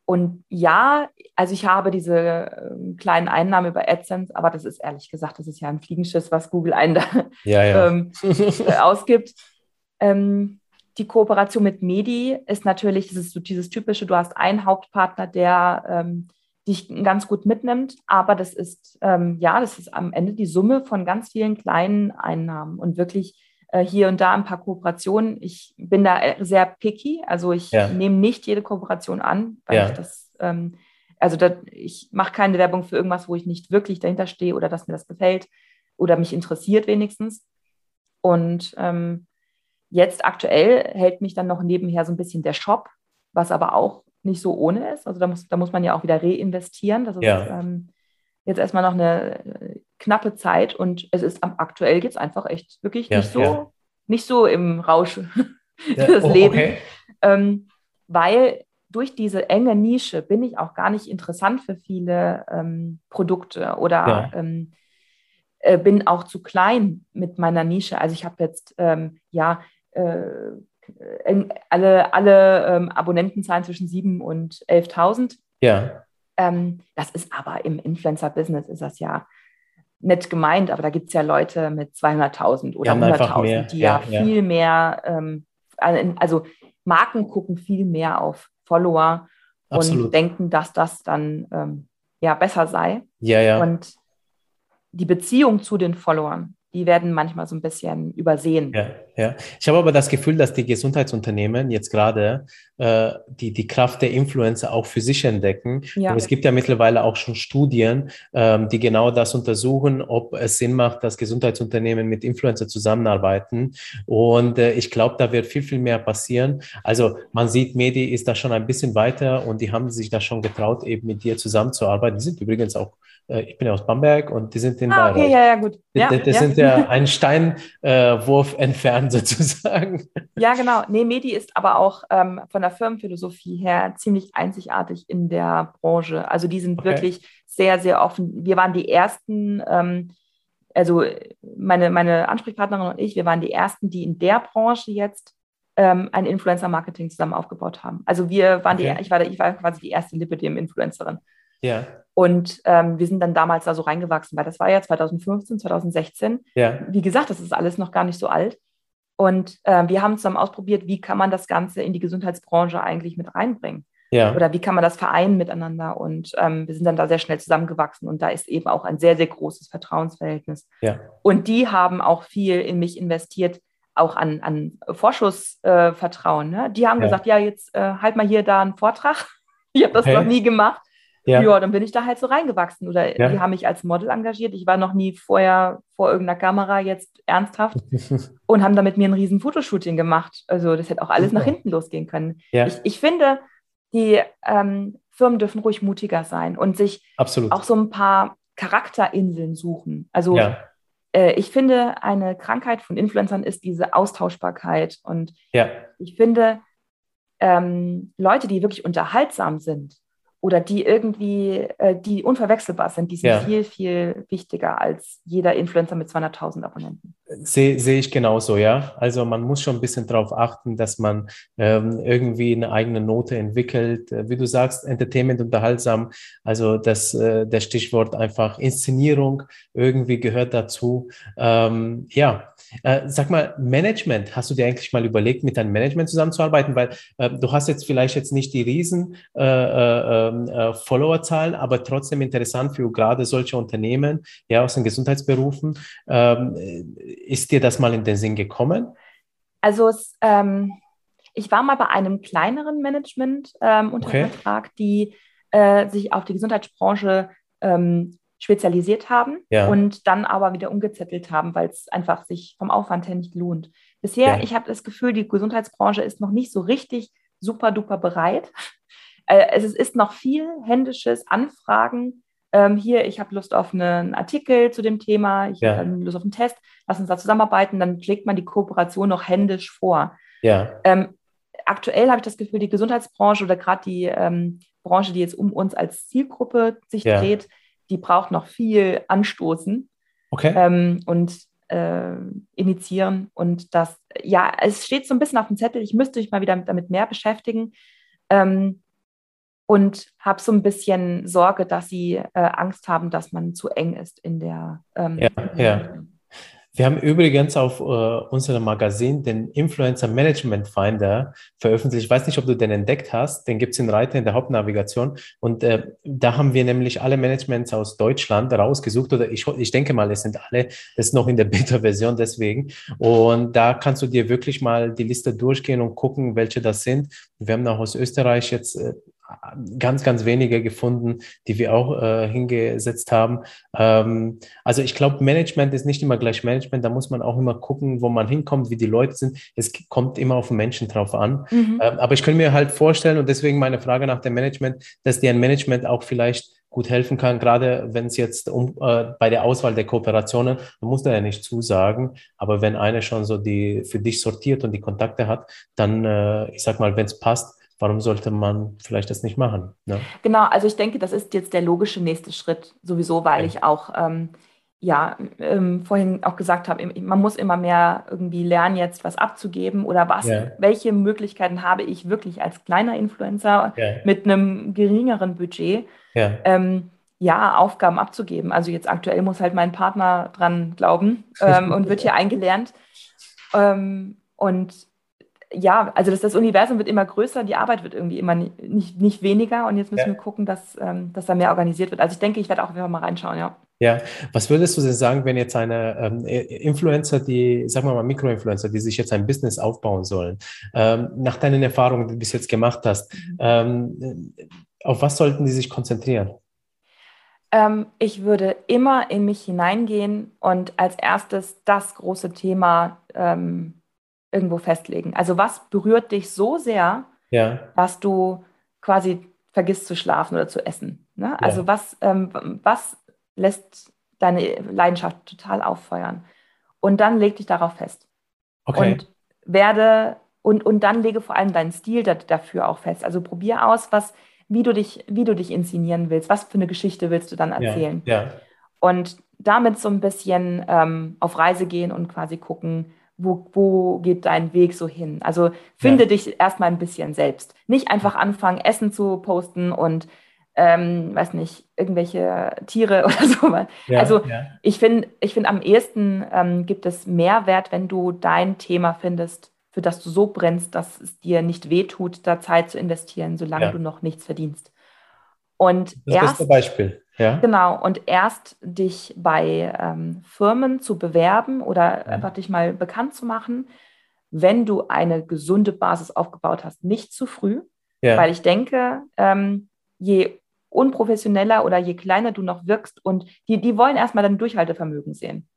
und ja, also ich habe diese äh, kleinen Einnahmen über AdSense, aber das ist ehrlich gesagt, das ist ja ein Fliegenschiss, was Google einen da ja, ja. ähm, ausgibt. Ähm, die Kooperation mit Medi ist natürlich dieses, dieses typische, du hast einen Hauptpartner, der ähm, dich ganz gut mitnimmt. Aber das ist, ähm, ja, das ist am Ende die Summe von ganz vielen kleinen Einnahmen und wirklich äh, hier und da ein paar Kooperationen. Ich bin da äh, sehr picky, also ich ja. nehme nicht jede Kooperation an, weil ja. ich das, ähm, also da, ich mache keine Werbung für irgendwas, wo ich nicht wirklich dahinter stehe oder dass mir das gefällt oder mich interessiert wenigstens. Und ähm, jetzt aktuell hält mich dann noch nebenher so ein bisschen der Shop, was aber auch nicht so ohne ist. Also da muss, da muss man ja auch wieder reinvestieren. Das ist ja. ähm, jetzt erstmal noch eine äh, knappe Zeit und es ist aktuell jetzt einfach echt wirklich ja, nicht so, ja. nicht so im Rausch des oh, Lebens. Okay. Ähm, weil durch diese enge Nische bin ich auch gar nicht interessant für viele ähm, Produkte oder ähm, äh, bin auch zu klein mit meiner Nische. Also ich habe jetzt ähm, ja alle, alle ähm, Abonnentenzahlen zwischen 7.000 und 11.000. Ja. Ähm, das ist aber im Influencer-Business ist das ja nett gemeint, aber da gibt es ja Leute mit 200.000 oder 100.000, die ja, ja, viel mehr, ähm, also Marken gucken viel mehr auf Follower Absolut. und denken, dass das dann ähm, ja besser sei. Ja, ja. Und die Beziehung zu den Followern die werden manchmal so ein bisschen übersehen. Ja, ja. Ich habe aber das Gefühl, dass die Gesundheitsunternehmen jetzt gerade äh, die, die Kraft der Influencer auch für sich entdecken. Ja. Und es gibt ja mittlerweile auch schon Studien, ähm, die genau das untersuchen, ob es Sinn macht, dass Gesundheitsunternehmen mit Influencer zusammenarbeiten. Und äh, ich glaube, da wird viel, viel mehr passieren. Also man sieht, Medi ist da schon ein bisschen weiter und die haben sich da schon getraut, eben mit dir zusammenzuarbeiten. Die sind übrigens auch äh, ich bin ja aus Bamberg und die sind in ah, okay, ja, ja, gut. Ja, die, die ja. sind ja einen Steinwurf äh, entfernt sozusagen. Ja, genau. Nee, Medi ist aber auch ähm, von der Firmenphilosophie her ziemlich einzigartig in der Branche. Also die sind okay. wirklich sehr, sehr offen. Wir waren die ersten, ähm, also meine, meine Ansprechpartnerin und ich, wir waren die ersten, die in der Branche jetzt ähm, ein Influencer-Marketing zusammen aufgebaut haben. Also wir waren okay. die, ich war, ich war quasi die erste Lipidem-Influencerin. Ja. Und ähm, wir sind dann damals da so reingewachsen, weil das war ja 2015, 2016. Ja. Wie gesagt, das ist alles noch gar nicht so alt. Und äh, wir haben zusammen ausprobiert, wie kann man das Ganze in die Gesundheitsbranche eigentlich mit reinbringen. Ja. Oder wie kann man das vereinen miteinander? Und ähm, wir sind dann da sehr schnell zusammengewachsen und da ist eben auch ein sehr, sehr großes Vertrauensverhältnis. Ja. Und die haben auch viel in mich investiert, auch an, an Vorschussvertrauen. Äh, ne? Die haben ja. gesagt, ja, jetzt äh, halt mal hier da einen Vortrag. Ich habe das okay. noch nie gemacht. Ja. ja. dann bin ich da halt so reingewachsen. Oder ja. die haben mich als Model engagiert. Ich war noch nie vorher vor irgendeiner Kamera jetzt ernsthaft und haben da mit mir ein riesen Fotoshooting gemacht. Also das hätte auch alles nach hinten losgehen können. Ja. Ich, ich finde, die ähm, Firmen dürfen ruhig mutiger sein und sich Absolut. auch so ein paar Charakterinseln suchen. Also ja. äh, ich finde, eine Krankheit von Influencern ist diese Austauschbarkeit. Und ja. ich finde, ähm, Leute, die wirklich unterhaltsam sind, oder die irgendwie, äh, die unverwechselbar sind, die sind ja. viel, viel wichtiger als jeder Influencer mit 200.000 Abonnenten. Sehe seh ich genauso, ja. Also man muss schon ein bisschen darauf achten, dass man ähm, irgendwie eine eigene Note entwickelt. Äh, wie du sagst, Entertainment, unterhaltsam. Also das, äh, der Stichwort einfach Inszenierung irgendwie gehört dazu. Ähm, ja, äh, sag mal, Management, hast du dir eigentlich mal überlegt, mit deinem Management zusammenzuarbeiten? Weil äh, du hast jetzt vielleicht jetzt nicht die riesen äh, äh, ähm, äh Followerzahlen, aber trotzdem interessant für gerade solche Unternehmen, ja, aus den Gesundheitsberufen. Ähm, ist dir das mal in den Sinn gekommen? Also es, ähm, ich war mal bei einem kleineren Management ähm, unter okay. Vertrag, die äh, sich auf die Gesundheitsbranche ähm, spezialisiert haben ja. und dann aber wieder umgezettelt haben, weil es einfach sich vom Aufwand her nicht lohnt. Bisher, ja. ich habe das Gefühl, die Gesundheitsbranche ist noch nicht so richtig super duper bereit. Äh, es ist noch viel händisches Anfragen. Ähm, hier, ich habe Lust auf einen Artikel zu dem Thema, ich ja. habe Lust auf einen Test, lass uns da zusammenarbeiten, dann schlägt man die Kooperation noch händisch vor. Ja. Ähm, aktuell habe ich das Gefühl, die Gesundheitsbranche oder gerade die ähm, Branche, die jetzt um uns als Zielgruppe sich ja. dreht, die braucht noch viel Anstoßen okay. ähm, und äh, initiieren. Und das, ja, es steht so ein bisschen auf dem Zettel, ich müsste mich mal wieder damit mehr beschäftigen. Ähm, und habe so ein bisschen Sorge, dass sie äh, Angst haben, dass man zu eng ist in der. Ähm, ja, ja. Wir haben übrigens auf äh, unserem Magazin den Influencer Management Finder veröffentlicht. Ich weiß nicht, ob du den entdeckt hast. Den gibt es in Reiter in der Hauptnavigation. Und äh, da haben wir nämlich alle Managements aus Deutschland rausgesucht. Oder ich, ich denke mal, es sind alle. Das ist noch in der Beta-Version deswegen. Und da kannst du dir wirklich mal die Liste durchgehen und gucken, welche das sind. Wir haben auch aus Österreich jetzt äh, ganz, ganz wenige gefunden, die wir auch äh, hingesetzt haben. Ähm, also ich glaube, Management ist nicht immer gleich Management. Da muss man auch immer gucken, wo man hinkommt, wie die Leute sind. Es kommt immer auf den Menschen drauf an. Mhm. Ähm, aber ich könnte mir halt vorstellen, und deswegen meine Frage nach dem Management, dass dir ein Management auch vielleicht gut helfen kann, gerade wenn es jetzt um, äh, bei der Auswahl der Kooperationen, du musst da ja nicht zusagen, aber wenn eine schon so die für dich sortiert und die Kontakte hat, dann, äh, ich sag mal, wenn es passt, warum sollte man vielleicht das nicht machen? Ne? Genau, also ich denke, das ist jetzt der logische nächste Schritt, sowieso, weil ja. ich auch ähm, ja ähm, vorhin auch gesagt habe, man muss immer mehr irgendwie lernen, jetzt was abzugeben oder was, ja. welche Möglichkeiten habe ich wirklich als kleiner Influencer ja. mit einem geringeren Budget. Ähm, ja, Aufgaben abzugeben. Also jetzt aktuell muss halt mein Partner dran glauben ähm, und wird hier eingelernt. Ähm, und ja, also das, das Universum wird immer größer, die Arbeit wird irgendwie immer nicht, nicht weniger und jetzt müssen ja. wir gucken, dass, ähm, dass da mehr organisiert wird. Also ich denke, ich werde auch wieder mal reinschauen, ja. Ja, was würdest du denn sagen, wenn jetzt eine ähm, Influencer, die, sagen wir mal Mikroinfluencer, die sich jetzt ein Business aufbauen sollen, ähm, nach deinen Erfahrungen, die du bis jetzt gemacht hast, mhm. ähm, auf was sollten die sich konzentrieren? Ähm, ich würde immer in mich hineingehen und als erstes das große Thema ähm, irgendwo festlegen. Also was berührt dich so sehr, ja. dass du quasi vergisst zu schlafen oder zu essen? Ne? Also ja. was, ähm, was lässt deine Leidenschaft total auffeuern? Und dann leg dich darauf fest. Okay. Und werde und, und dann lege vor allem deinen Stil da, dafür auch fest. Also probier aus, was, wie du dich, wie du dich inszenieren willst, was für eine Geschichte willst du dann erzählen. Ja, ja. Und damit so ein bisschen ähm, auf Reise gehen und quasi gucken, wo, wo geht dein Weg so hin? Also finde ja. dich erstmal ein bisschen selbst. Nicht einfach anfangen, Essen zu posten und ähm, weiß nicht, irgendwelche Tiere oder so. Ja, also ja. ich finde, ich finde am ehesten ähm, gibt es Mehrwert, wenn du dein Thema findest, für das du so brennst, dass es dir nicht wehtut, da Zeit zu investieren, solange ja. du noch nichts verdienst. Und das erst, beste Beispiel. Ja. Genau, und erst dich bei ähm, Firmen zu bewerben oder ja. einfach dich mal bekannt zu machen, wenn du eine gesunde Basis aufgebaut hast, nicht zu früh, ja. weil ich denke, ähm, je unprofessioneller oder je kleiner du noch wirkst und die, die wollen erstmal dein Durchhaltevermögen sehen.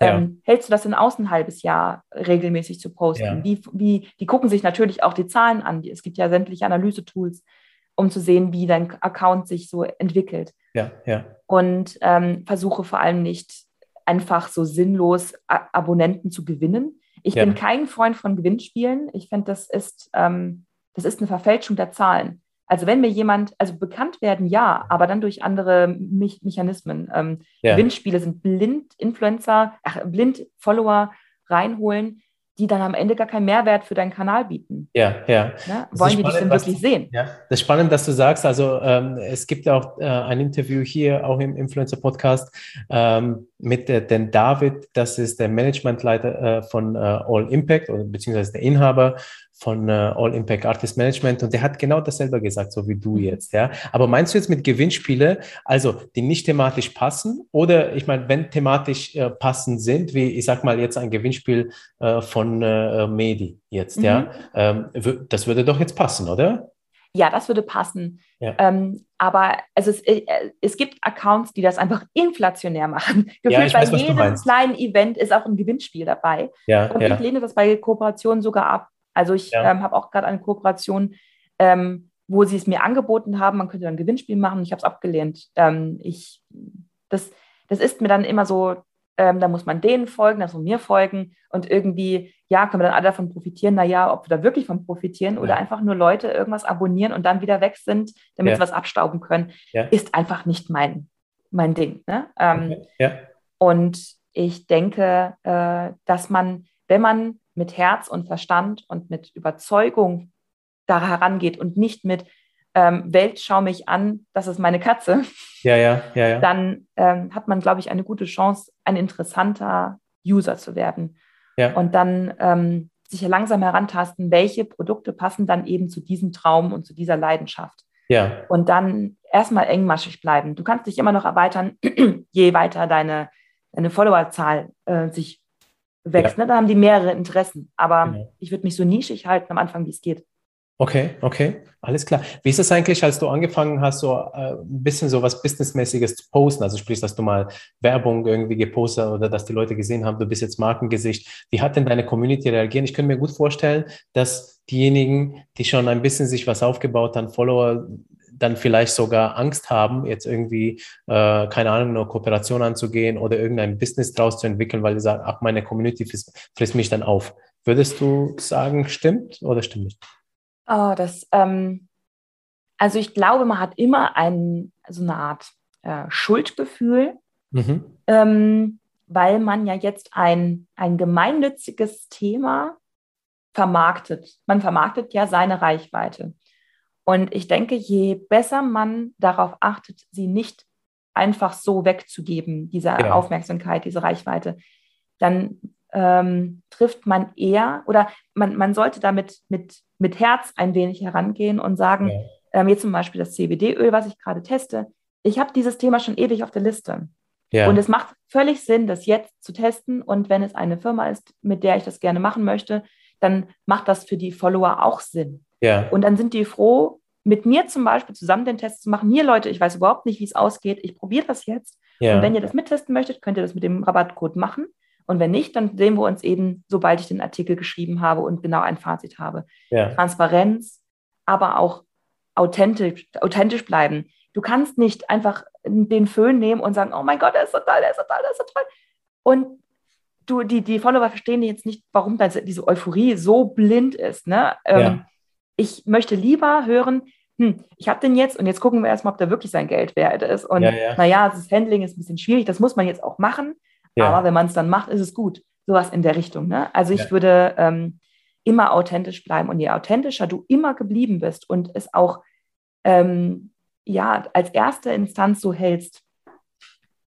Ja. Ähm, hältst du das in aus ein halbes Jahr regelmäßig zu posten? Ja. Wie, wie, die gucken sich natürlich auch die Zahlen an. Es gibt ja sämtliche Analysetools, um zu sehen, wie dein Account sich so entwickelt. Ja, ja. Und ähm, versuche vor allem nicht einfach so sinnlos Abonnenten zu gewinnen. Ich ja. bin kein Freund von Gewinnspielen. Ich finde, das ist, ähm, das ist eine Verfälschung der Zahlen. Also wenn mir jemand, also bekannt werden, ja, aber dann durch andere Me Mechanismen. Ähm, ja. Gewinnspiele sind Blind-Influencer, Blind-Follower reinholen, die dann am Ende gar keinen Mehrwert für deinen Kanal bieten. Ja, ja. Ne? Wollen die dich denn wirklich sehen? Ja, das ist spannend, dass du sagst, also ähm, es gibt auch äh, ein Interview hier, auch im Influencer-Podcast, ähm, mit äh, den David, das ist der Managementleiter äh, von äh, All Impact, oder beziehungsweise der Inhaber von äh, All Impact Artist Management und der hat genau dasselbe gesagt, so wie du mhm. jetzt, ja. Aber meinst du jetzt mit Gewinnspiele, also die nicht thematisch passen oder ich meine, wenn thematisch äh, passend sind, wie ich sag mal jetzt ein Gewinnspiel äh, von äh, Medi jetzt, mhm. ja, ähm, das würde doch jetzt passen, oder? Ja, das würde passen. Ja. Ähm, aber also es, äh, es gibt Accounts, die das einfach inflationär machen. Gefühlt ja, bei jedem kleinen Event ist auch ein Gewinnspiel dabei. Ja, und ich lehne das bei Kooperationen sogar ab. Also ich ja. ähm, habe auch gerade eine Kooperation, ähm, wo sie es mir angeboten haben, man könnte dann ein Gewinnspiel machen. Ich habe es abgelehnt. Ähm, ich, das, das ist mir dann immer so, ähm, da muss man denen folgen, da muss man mir folgen und irgendwie, ja, können wir dann alle davon profitieren. Naja, ob wir da wirklich von profitieren ja. oder einfach nur Leute irgendwas abonnieren und dann wieder weg sind, damit ja. sie was abstauben können, ist einfach nicht mein, mein Ding. Ne? Ähm, okay. ja. Und ich denke, äh, dass man, wenn man mit Herz und Verstand und mit Überzeugung da herangeht und nicht mit ähm, Welt, schau mich an, das ist meine Katze, ja, ja, ja, ja. dann ähm, hat man, glaube ich, eine gute Chance, ein interessanter User zu werden. Ja. Und dann ähm, sich langsam herantasten, welche Produkte passen dann eben zu diesem Traum und zu dieser Leidenschaft. Ja. Und dann erstmal engmaschig bleiben. Du kannst dich immer noch erweitern, je weiter deine, deine Followerzahl äh, sich wächst. Ja. Ne? Da haben die mehrere Interessen. Aber genau. ich würde mich so nischig halten am Anfang, wie es geht. Okay, okay, alles klar. Wie ist es eigentlich, als du angefangen hast, so äh, ein bisschen so was Businessmäßiges zu posten? Also sprich, dass du mal Werbung irgendwie gepostet oder dass die Leute gesehen haben, du bist jetzt Markengesicht. Wie hat denn deine Community reagiert? Ich könnte mir gut vorstellen, dass diejenigen, die schon ein bisschen sich was aufgebaut haben, Follower, dann vielleicht sogar Angst haben, jetzt irgendwie, äh, keine Ahnung, eine Kooperation anzugehen oder irgendein Business draus zu entwickeln, weil sie sagen, ach, meine Community frisst, frisst mich dann auf. Würdest du sagen, stimmt oder stimmt nicht? Oh, das, ähm, also ich glaube, man hat immer ein, so eine Art äh, Schuldgefühl, mhm. ähm, weil man ja jetzt ein, ein gemeinnütziges Thema vermarktet. Man vermarktet ja seine Reichweite. Und ich denke, je besser man darauf achtet, sie nicht einfach so wegzugeben, diese ja. Aufmerksamkeit, diese Reichweite, dann ähm, trifft man eher oder man, man sollte damit mit, mit Herz ein wenig herangehen und sagen, ja. ähm, jetzt zum Beispiel das CBD-Öl, was ich gerade teste, ich habe dieses Thema schon ewig auf der Liste. Ja. Und es macht völlig Sinn, das jetzt zu testen. Und wenn es eine Firma ist, mit der ich das gerne machen möchte, dann macht das für die Follower auch Sinn. Ja. Und dann sind die froh, mit mir zum Beispiel zusammen den Test zu machen. Hier, Leute, ich weiß überhaupt nicht, wie es ausgeht. Ich probiere das jetzt. Ja. Und wenn ihr das mittesten möchtet, könnt ihr das mit dem Rabattcode machen. Und wenn nicht, dann sehen wir uns eben, sobald ich den Artikel geschrieben habe und genau ein Fazit habe. Ja. Transparenz, aber auch authentisch, authentisch bleiben. Du kannst nicht einfach den Föhn nehmen und sagen, oh mein Gott, der ist so toll, der ist so toll, der ist so toll. Und du, die, die Follower verstehen jetzt nicht, warum diese Euphorie so blind ist. Ne? Ähm, ja ich möchte lieber hören, hm, ich habe den jetzt und jetzt gucken wir erstmal, ob der wirklich sein Geld wert ist. Und ja, ja. naja, das Handling ist ein bisschen schwierig, das muss man jetzt auch machen. Ja. Aber wenn man es dann macht, ist es gut. Sowas in der Richtung. Ne? Also ich ja. würde ähm, immer authentisch bleiben. Und je authentischer du immer geblieben bist und es auch ähm, ja, als erste Instanz so hältst,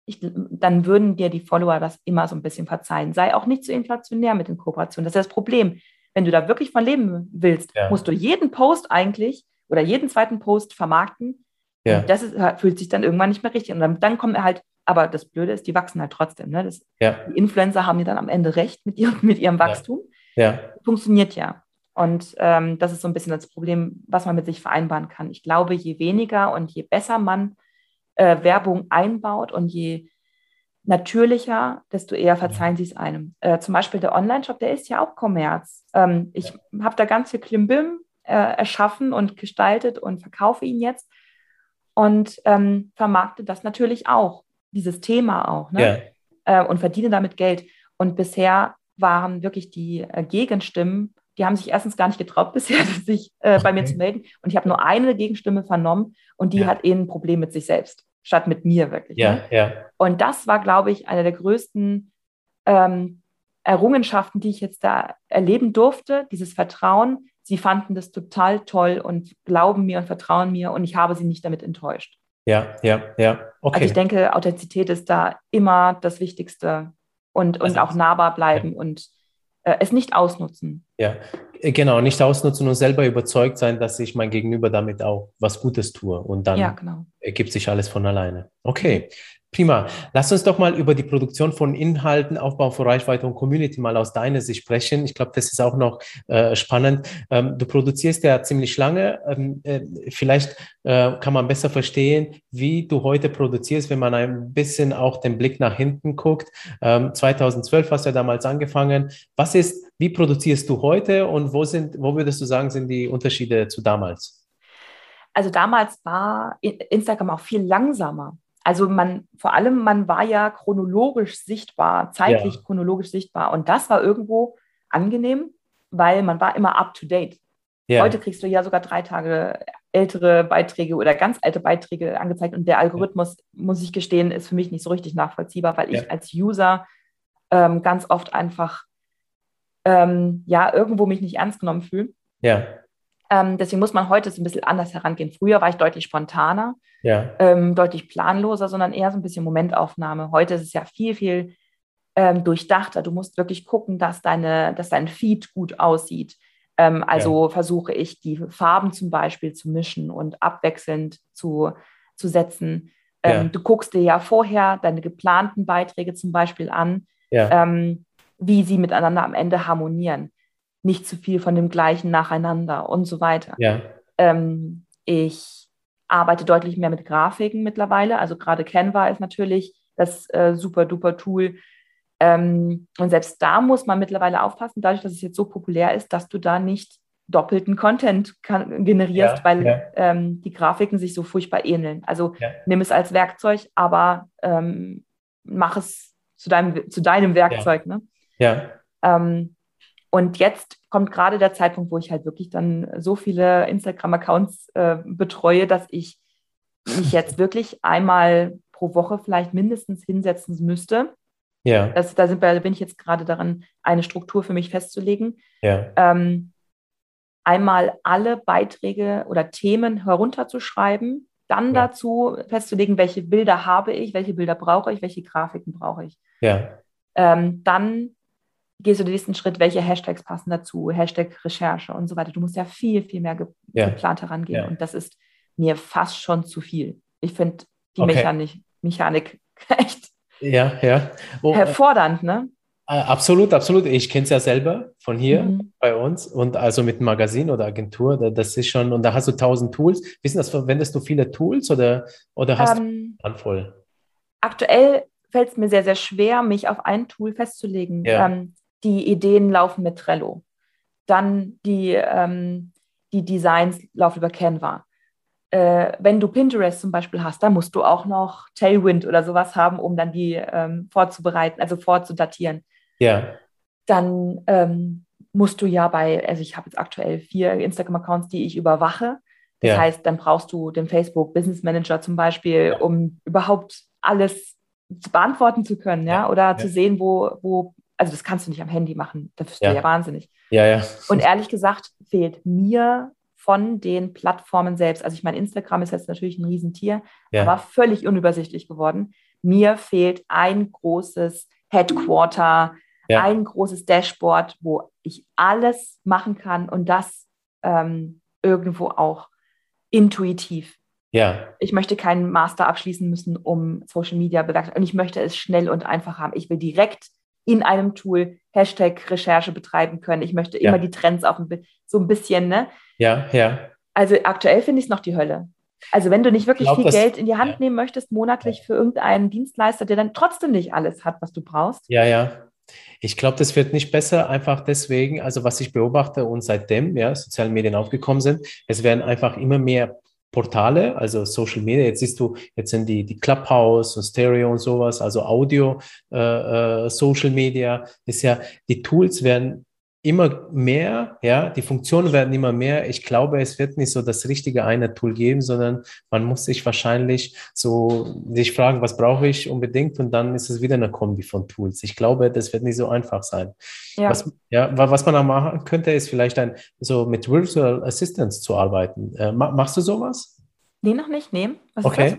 ich, dann würden dir die Follower das immer so ein bisschen verzeihen. Sei auch nicht zu inflationär mit den Kooperationen. Das ist das Problem wenn du da wirklich von leben willst, ja. musst du jeden Post eigentlich oder jeden zweiten Post vermarkten. Ja. Und das ist, fühlt sich dann irgendwann nicht mehr richtig. Und dann, dann kommen halt, aber das Blöde ist, die wachsen halt trotzdem. Ne? Das, ja. Die Influencer haben ja dann am Ende recht mit ihrem, mit ihrem Wachstum. Ja. Funktioniert ja. Und ähm, das ist so ein bisschen das Problem, was man mit sich vereinbaren kann. Ich glaube, je weniger und je besser man äh, Werbung einbaut und je natürlicher, desto eher verzeihen sie es einem. Äh, zum Beispiel der Online-Shop, der ist ja auch Kommerz. Ähm, ich ja. habe da ganz viel Klimbim äh, erschaffen und gestaltet und verkaufe ihn jetzt und ähm, vermarkte das natürlich auch, dieses Thema auch, ne? Ja. Äh, und verdiene damit Geld. Und bisher waren wirklich die äh, Gegenstimmen, die haben sich erstens gar nicht getraut bisher, sich äh, bei mir zu melden. Und ich habe nur eine Gegenstimme vernommen und die ja. hat eh ein Problem mit sich selbst, statt mit mir wirklich. Ja, ne? ja. Und das war, glaube ich, eine der größten ähm, Errungenschaften, die ich jetzt da erleben durfte, dieses Vertrauen. Sie fanden das total toll und glauben mir und vertrauen mir und ich habe sie nicht damit enttäuscht. Ja, ja, ja. Okay. Also ich denke, Authentizität ist da immer das Wichtigste und, und also, auch nahbar bleiben ja. und äh, es nicht ausnutzen. Ja, genau, nicht ausnutzen und selber überzeugt sein, dass ich mein Gegenüber damit auch was Gutes tue und dann ja, genau. ergibt sich alles von alleine. Okay, Prima. Lass uns doch mal über die Produktion von Inhalten, Aufbau von Reichweite und Community mal aus deiner Sicht sprechen. Ich glaube, das ist auch noch äh, spannend. Ähm, du produzierst ja ziemlich lange. Ähm, äh, vielleicht äh, kann man besser verstehen, wie du heute produzierst, wenn man ein bisschen auch den Blick nach hinten guckt. Ähm, 2012 hast du ja damals angefangen. Was ist, wie produzierst du heute und wo sind, wo würdest du sagen, sind die Unterschiede zu damals? Also damals war Instagram auch viel langsamer. Also man, vor allem, man war ja chronologisch sichtbar, zeitlich ja. chronologisch sichtbar. Und das war irgendwo angenehm, weil man war immer up to date. Ja. Heute kriegst du ja sogar drei Tage ältere Beiträge oder ganz alte Beiträge angezeigt. Und der Algorithmus, ja. muss ich gestehen, ist für mich nicht so richtig nachvollziehbar, weil ich als User ähm, ganz oft einfach ähm, ja irgendwo mich nicht ernst genommen fühle. Ja. Ähm, deswegen muss man heute so ein bisschen anders herangehen. Früher war ich deutlich spontaner, ja. ähm, deutlich planloser, sondern eher so ein bisschen Momentaufnahme. Heute ist es ja viel, viel ähm, durchdachter. Du musst wirklich gucken, dass, deine, dass dein Feed gut aussieht. Ähm, also ja. versuche ich, die Farben zum Beispiel zu mischen und abwechselnd zu, zu setzen. Ähm, ja. Du guckst dir ja vorher deine geplanten Beiträge zum Beispiel an, ähm, wie sie miteinander am Ende harmonieren nicht zu viel von dem gleichen nacheinander und so weiter. Ja. Ähm, ich arbeite deutlich mehr mit Grafiken mittlerweile. Also gerade Canva ist natürlich das äh, super duper Tool. Ähm, und selbst da muss man mittlerweile aufpassen, dadurch, dass es jetzt so populär ist, dass du da nicht doppelten Content kann, generierst, ja, weil ja. Ähm, die Grafiken sich so furchtbar ähneln. Also ja. nimm es als Werkzeug, aber ähm, mach es zu deinem, zu deinem Werkzeug. Ne? Ja. Ähm, und jetzt kommt gerade der Zeitpunkt, wo ich halt wirklich dann so viele Instagram-Accounts äh, betreue, dass ich mich jetzt wirklich einmal pro Woche vielleicht mindestens hinsetzen müsste. Ja. Das, da, sind, da bin ich jetzt gerade daran, eine Struktur für mich festzulegen. Ja. Ähm, einmal alle Beiträge oder Themen herunterzuschreiben, dann ja. dazu festzulegen, welche Bilder habe ich, welche Bilder brauche ich, welche Grafiken brauche ich. Ja. Ähm, dann gehst du den nächsten Schritt, welche Hashtags passen dazu, Hashtag Recherche und so weiter. Du musst ja viel, viel mehr ge ja. geplant herangehen. Ja. Und das ist mir fast schon zu viel. Ich finde die okay. Mechanik, Mechanik echt ja, ja. Oh, herfordernd, ne? Äh, absolut, absolut. Ich kenne es ja selber von hier mhm. bei uns und also mit Magazin oder Agentur. Das ist schon, und da hast du tausend Tools. Wissen das, verwendest du viele Tools oder, oder hast ähm, du Handvoll? Aktuell fällt es mir sehr, sehr schwer, mich auf ein Tool festzulegen. Ja. Ähm, die Ideen laufen mit Trello. Dann die, ähm, die Designs laufen über Canva. Äh, wenn du Pinterest zum Beispiel hast, dann musst du auch noch Tailwind oder sowas haben, um dann die ähm, vorzubereiten, also vorzudatieren. Ja. Dann ähm, musst du ja bei, also ich habe jetzt aktuell vier Instagram-Accounts, die ich überwache. Das ja. heißt, dann brauchst du den Facebook Business Manager zum Beispiel, ja. um überhaupt alles beantworten zu können, ja, oder ja. zu sehen, wo, wo also das kannst du nicht am Handy machen, da wirst ja. du ja wahnsinnig. Ja, ja. Und ehrlich gesagt fehlt mir von den Plattformen selbst, also ich meine, Instagram ist jetzt natürlich ein Riesentier, ja. aber völlig unübersichtlich geworden. Mir fehlt ein großes Headquarter, ja. ein großes Dashboard, wo ich alles machen kann und das ähm, irgendwo auch intuitiv. Ja. Ich möchte keinen Master abschließen müssen, um Social Media bewerkstelligen. Und ich möchte es schnell und einfach haben. Ich will direkt in einem Tool Hashtag Recherche betreiben können. Ich möchte immer die Trends auch ein, so ein bisschen, ne? Ja, ja. Also aktuell finde ich es noch die Hölle. Also wenn du nicht wirklich glaub, viel das, Geld in die Hand ja. nehmen möchtest, monatlich für irgendeinen Dienstleister, der dann trotzdem nicht alles hat, was du brauchst. Ja, ja. Ich glaube, das wird nicht besser, einfach deswegen, also was ich beobachte und seitdem ja, soziale Medien aufgekommen sind, es werden einfach immer mehr Portale, also Social Media. Jetzt siehst du, jetzt sind die, die Clubhouse und Stereo und sowas, also Audio, äh, äh, Social Media, ist ja, die Tools werden immer mehr, ja, die Funktionen werden immer mehr. Ich glaube, es wird nicht so das richtige eine Tool geben, sondern man muss sich wahrscheinlich so sich fragen, was brauche ich unbedingt und dann ist es wieder eine Kombi von Tools. Ich glaube, das wird nicht so einfach sein. Ja. Was, ja, was man auch machen könnte, ist vielleicht ein, so mit Virtual Assistants zu arbeiten. Äh, machst du sowas? Nee, noch nicht. Nee. Was okay.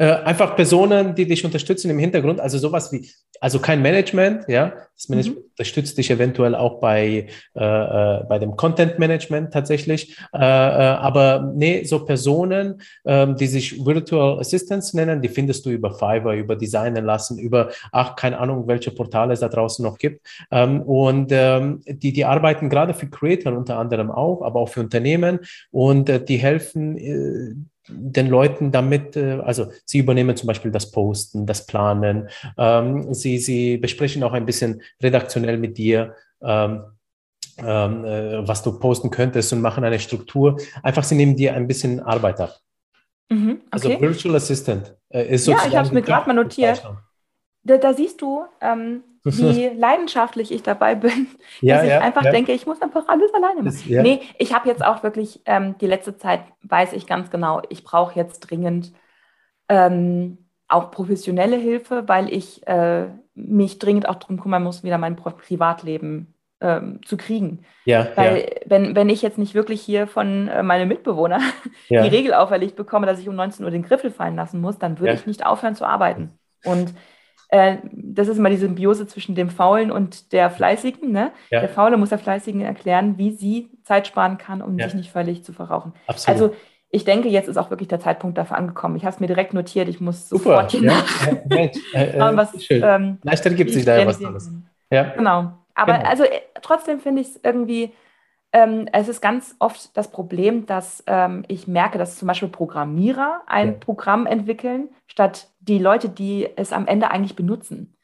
Äh, einfach Personen, die dich unterstützen im Hintergrund, also sowas wie, also kein Management, ja, das Management mhm. unterstützt dich eventuell auch bei, äh, äh, bei dem Content Management tatsächlich, äh, aber nee, so Personen, ähm, die sich Virtual Assistants nennen, die findest du über Fiverr, über Designen lassen, über, ach, keine Ahnung, welche Portale es da draußen noch gibt. Ähm, und ähm, die, die arbeiten gerade für Creator unter anderem auch, aber auch für Unternehmen. Und die helfen, den Leuten damit, äh, also sie übernehmen zum Beispiel das Posten, das Planen, ähm, sie, sie besprechen auch ein bisschen redaktionell mit dir, ähm, ähm, äh, was du posten könntest und machen eine Struktur. Einfach, sie nehmen dir ein bisschen Arbeit ab. Mhm, also okay. Also Virtual Assistant äh, ist sozusagen. Ja, ich habe es mir gerade mal notiert. Da, da, siehst du, ähm, wie leidenschaftlich ich dabei bin, ja, dass ich ja, einfach ja. denke, ich muss einfach alles alleine machen. Das, Nee, ich habe jetzt auch wirklich, ähm, die letzte Zeit weiß ich ganz genau, ich brauche jetzt dringend ähm, auch professionelle Hilfe, weil ich äh, mich dringend auch darum kümmern muss, wieder mein Privatleben ähm, zu kriegen. Ja, Weil ja. Wenn, wenn ich jetzt nicht wirklich hier von äh, meinen Mitbewohnern ja. die Regel auferlegt bekomme, dass ich um 19 Uhr den Griffel fallen lassen muss, dann würde ja. ich nicht aufhören zu arbeiten. Und äh, das ist immer die Symbiose zwischen dem Faulen und der Fleißigen. Ne? Ja. Der Faule muss der Fleißigen erklären, wie sie Zeit sparen kann, um ja. sich nicht völlig zu verrauchen. Absolut. Also ich denke, jetzt ist auch wirklich der Zeitpunkt dafür angekommen. Ich habe es mir direkt notiert, ich muss sofort Super. Ja. Äh, äh, was, schön. Ähm, Leichter gibt sich da ja was Tolles. Ja. Genau. Aber genau. also äh, trotzdem finde ich es irgendwie ähm, es ist ganz oft das Problem, dass ähm, ich merke, dass zum Beispiel Programmierer ein ja. Programm entwickeln, statt die Leute, die es am Ende eigentlich benutzen.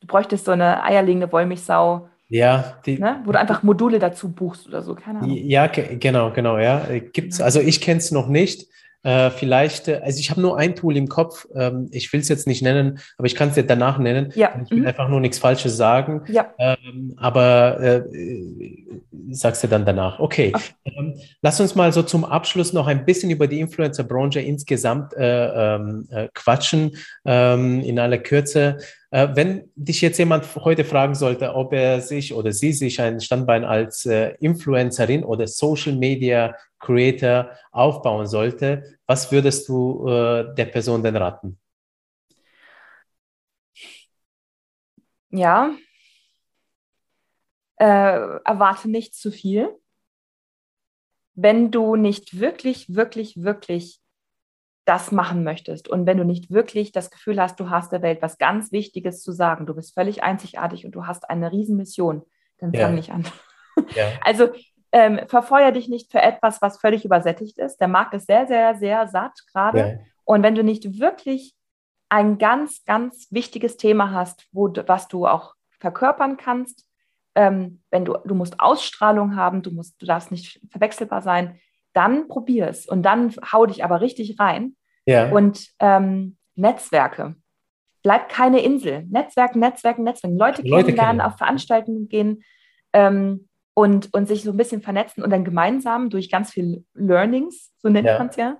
Du bräuchtest so eine eierlegende Wollmilchsau, ja, die, ne? wo du einfach Module dazu buchst oder so, keine Ahnung. Ja, genau, genau, ja. Gibt's, also ich kenne es noch nicht. Äh, vielleicht, äh, also ich habe nur ein Tool im Kopf, ähm, ich will es jetzt nicht nennen, aber ich kann es dir danach nennen. Ja. Ich will mhm. einfach nur nichts Falsches sagen. Ja. Ähm, aber äh, sagst du dann danach. Okay. Ähm, lass uns mal so zum Abschluss noch ein bisschen über die Influencer-Branche insgesamt äh, ähm, äh, quatschen, ähm, in aller Kürze. Äh, wenn dich jetzt jemand heute fragen sollte, ob er sich oder sie sich ein Standbein als äh, Influencerin oder Social Media Creator aufbauen sollte, was würdest du äh, der Person denn raten? Ja, äh, erwarte nicht zu viel. Wenn du nicht wirklich, wirklich, wirklich das machen möchtest und wenn du nicht wirklich das Gefühl hast, du hast der Welt was ganz Wichtiges zu sagen, du bist völlig einzigartig und du hast eine Riesenmission, dann fang ja. nicht an. Ja. Also ähm, verfeuer dich nicht für etwas, was völlig übersättigt ist. Der Markt ist sehr, sehr, sehr satt gerade. Ja. Und wenn du nicht wirklich ein ganz, ganz wichtiges Thema hast, wo, was du auch verkörpern kannst, ähm, wenn du, du musst Ausstrahlung haben, du musst, du darfst nicht verwechselbar sein, dann probier es und dann hau dich aber richtig rein. Ja. Und ähm, Netzwerke. Bleib keine Insel. Netzwerken, Netzwerken, Netzwerken. Leute, Leute kennenlernen, auf Veranstaltungen gehen ähm, und, und sich so ein bisschen vernetzen und dann gemeinsam durch ganz viel Learnings, so nennt ja. man es ja,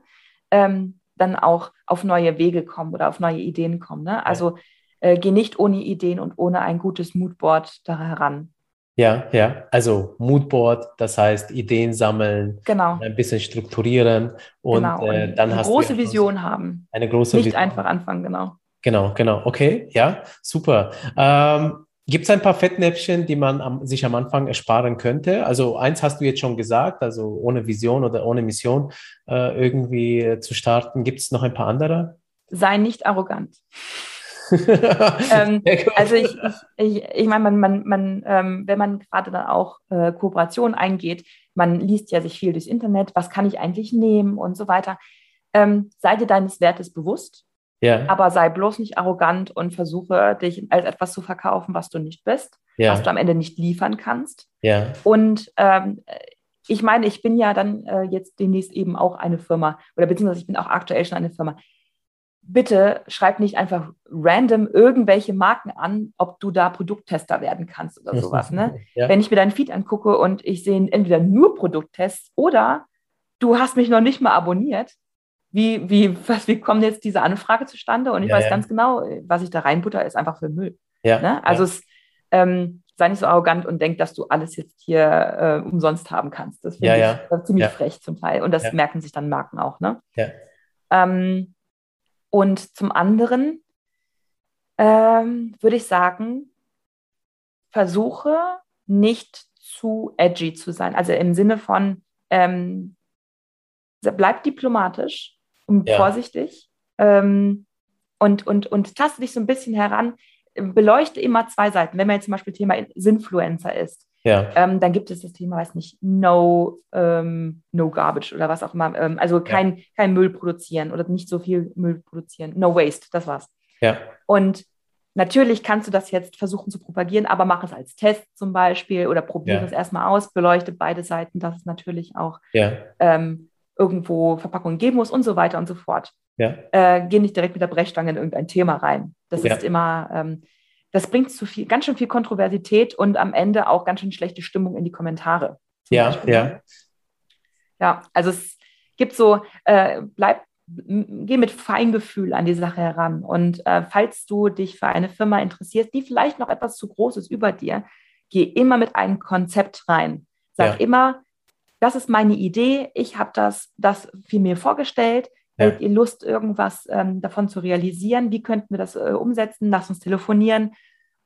ähm, dann auch auf neue Wege kommen oder auf neue Ideen kommen. Ne? Also äh, geh nicht ohne Ideen und ohne ein gutes Moodboard da heran. Ja, ja, also Moodboard, das heißt Ideen sammeln, genau. ein bisschen strukturieren und, genau. und äh, dann eine hast große du Vision haben. Eine große Nicht Vision. einfach anfangen, genau. Genau, genau. Okay, ja, super. Ähm, Gibt es ein paar Fettnäpfchen, die man am, sich am Anfang ersparen könnte? Also eins hast du jetzt schon gesagt, also ohne Vision oder ohne Mission äh, irgendwie zu starten. Gibt es noch ein paar andere? Sei nicht arrogant. ähm, also ich, ich, ich, ich meine, man, man, man, ähm, wenn man gerade dann auch äh, Kooperationen eingeht, man liest ja sich viel durchs Internet, was kann ich eigentlich nehmen und so weiter. Ähm, sei dir deines Wertes bewusst, ja. aber sei bloß nicht arrogant und versuche dich als etwas zu verkaufen, was du nicht bist, ja. was du am Ende nicht liefern kannst. Ja. Und ähm, ich meine, ich bin ja dann äh, jetzt demnächst eben auch eine Firma oder beziehungsweise ich bin auch aktuell schon eine Firma bitte schreib nicht einfach random irgendwelche Marken an, ob du da Produkttester werden kannst oder sowas. Ne? ja. Wenn ich mir deinen Feed angucke und ich sehe entweder nur Produkttests oder du hast mich noch nicht mal abonniert, wie, wie, was, wie kommt jetzt diese Anfrage zustande? Und ich ja, weiß ja. ganz genau, was ich da reinbutter, ist einfach für Müll. Ja, ne? Also es, ähm, sei nicht so arrogant und denk, dass du alles jetzt hier äh, umsonst haben kannst. Das finde ich ziemlich frech zum Teil. Und das merken sich dann Marken auch. Ne? Ja. Ähm, und zum anderen ähm, würde ich sagen, versuche nicht zu edgy zu sein. Also im Sinne von, ähm, bleib diplomatisch und ja. vorsichtig ähm, und, und, und taste dich so ein bisschen heran. Beleuchte immer zwei Seiten. Wenn man jetzt zum Beispiel Thema Sinfluencer ist, ja. Ähm, dann gibt es das Thema, weiß nicht, no, ähm, no garbage oder was auch immer. Ähm, also kein, ja. kein Müll produzieren oder nicht so viel Müll produzieren. No waste, das war's. Ja. Und natürlich kannst du das jetzt versuchen zu propagieren, aber mach es als Test zum Beispiel oder probiere ja. es erstmal aus, beleuchte beide Seiten, dass es natürlich auch ja. ähm, irgendwo Verpackungen geben muss und so weiter und so fort. Ja. Äh, geh nicht direkt mit der Brechstange in irgendein Thema rein. Das ist immer, ähm, das bringt zu viel, ganz schön viel Kontroversität und am Ende auch ganz schön schlechte Stimmung in die Kommentare. Ja, Beispiel. ja. Ja, also es gibt so, äh, bleib, geh mit Feingefühl an die Sache heran. Und äh, falls du dich für eine Firma interessierst, die vielleicht noch etwas zu groß ist über dir, geh immer mit einem Konzept rein. Sag ja. immer, das ist meine Idee, ich habe das, das für mir vorgestellt. Ja. Habt ihr Lust, irgendwas ähm, davon zu realisieren? Wie könnten wir das äh, umsetzen? Lass uns telefonieren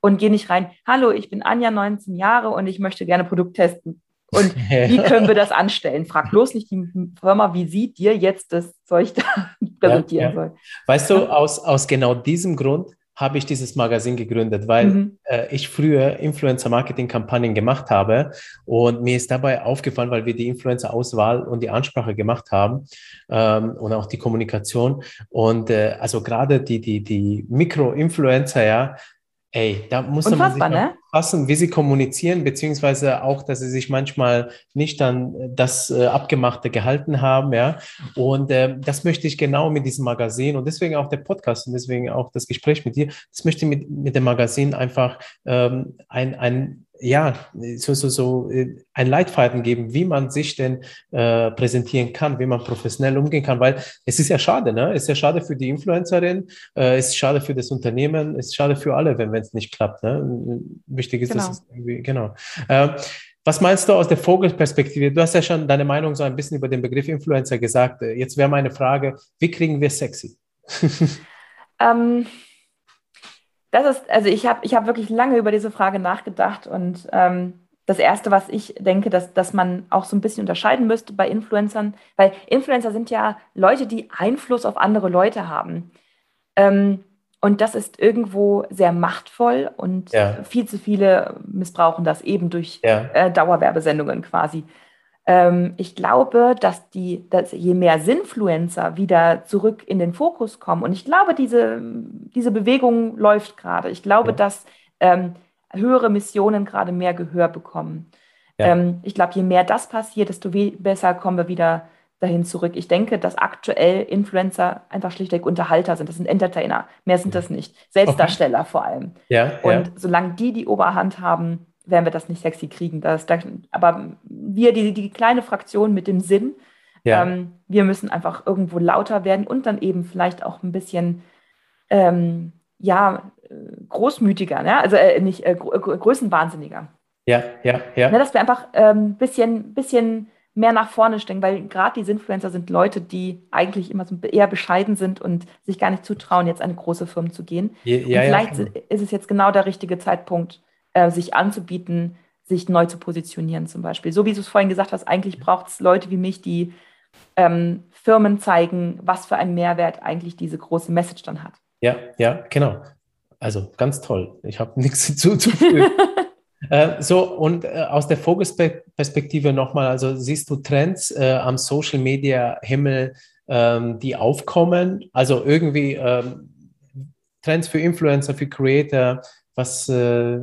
und geh nicht rein. Hallo, ich bin Anja, 19 Jahre und ich möchte gerne Produkt testen. Und wie können wir das anstellen? Frag bloß nicht die Firma, wie sie dir jetzt das Zeug da präsentieren ja, ja. soll. Weißt du, aus, aus genau diesem Grund habe ich dieses Magazin gegründet, weil mhm. äh, ich früher Influencer-Marketing-Kampagnen gemacht habe und mir ist dabei aufgefallen, weil wir die Influencer-Auswahl und die Ansprache gemacht haben ähm, und auch die Kommunikation und äh, also gerade die, die, die Mikro-Influencer, ja, Ey, da muss Unfassbar, man sich ne? passen, wie sie kommunizieren, beziehungsweise auch, dass sie sich manchmal nicht dann das äh, Abgemachte gehalten haben, ja. Und äh, das möchte ich genau mit diesem Magazin und deswegen auch der Podcast und deswegen auch das Gespräch mit dir, das möchte ich mit, mit dem Magazin einfach ähm, ein, ein ja, so, so, so äh, ein Leitfaden geben, wie man sich denn äh, präsentieren kann, wie man professionell umgehen kann, weil es ist ja schade, ne? Es ist ja schade für die Influencerin, äh, es ist schade für das Unternehmen, es ist schade für alle, wenn es nicht klappt. Ne? Wichtig ist, genau. dass es irgendwie, genau. Äh, was meinst du aus der Vogelperspektive? Du hast ja schon deine Meinung so ein bisschen über den Begriff Influencer gesagt. Äh, jetzt wäre meine Frage, wie kriegen wir sexy? ähm, das ist, also ich habe ich hab wirklich lange über diese Frage nachgedacht und ähm, das Erste, was ich denke, dass, dass man auch so ein bisschen unterscheiden müsste bei Influencern, weil Influencer sind ja Leute, die Einfluss auf andere Leute haben. Ähm, und das ist irgendwo sehr machtvoll und ja. viel zu viele missbrauchen das eben durch ja. äh, Dauerwerbesendungen quasi. Ähm, ich glaube, dass, die, dass je mehr Sinfluencer wieder zurück in den Fokus kommen, und ich glaube, diese, diese Bewegung läuft gerade. Ich glaube, ja. dass ähm, höhere Missionen gerade mehr Gehör bekommen. Ja. Ähm, ich glaube, je mehr das passiert, desto besser kommen wir wieder dahin zurück. Ich denke, dass aktuell Influencer einfach schlichtweg Unterhalter sind. Das sind Entertainer. Mehr sind das nicht. Selbstdarsteller okay. vor allem. Ja, und solange die die Oberhand haben, werden wir das nicht sexy kriegen. Das, aber wir, die, die kleine Fraktion mit dem Sinn, ja. ähm, wir müssen einfach irgendwo lauter werden und dann eben vielleicht auch ein bisschen, ähm, ja, großmütiger, ne? also äh, nicht äh, größenwahnsinniger. Ja, ja, ja. Ne, dass wir einfach ein ähm, bisschen, bisschen mehr nach vorne stecken, weil gerade diese Influencer sind Leute, die eigentlich immer so eher bescheiden sind und sich gar nicht zutrauen, jetzt eine große Firma zu gehen. Ja, ja, vielleicht ja. ist es jetzt genau der richtige Zeitpunkt, äh, sich anzubieten, sich neu zu positionieren zum Beispiel. So wie du es vorhin gesagt hast, eigentlich braucht es Leute wie mich, die ähm, Firmen zeigen, was für einen Mehrwert eigentlich diese große Message dann hat. Ja, ja, genau. Also ganz toll. Ich habe nichts hinzuzufügen. äh, so, und äh, aus der Vogelperspektive nochmal, also siehst du Trends äh, am Social Media Himmel, ähm, die aufkommen? Also irgendwie ähm, Trends für Influencer, für Creator, was äh,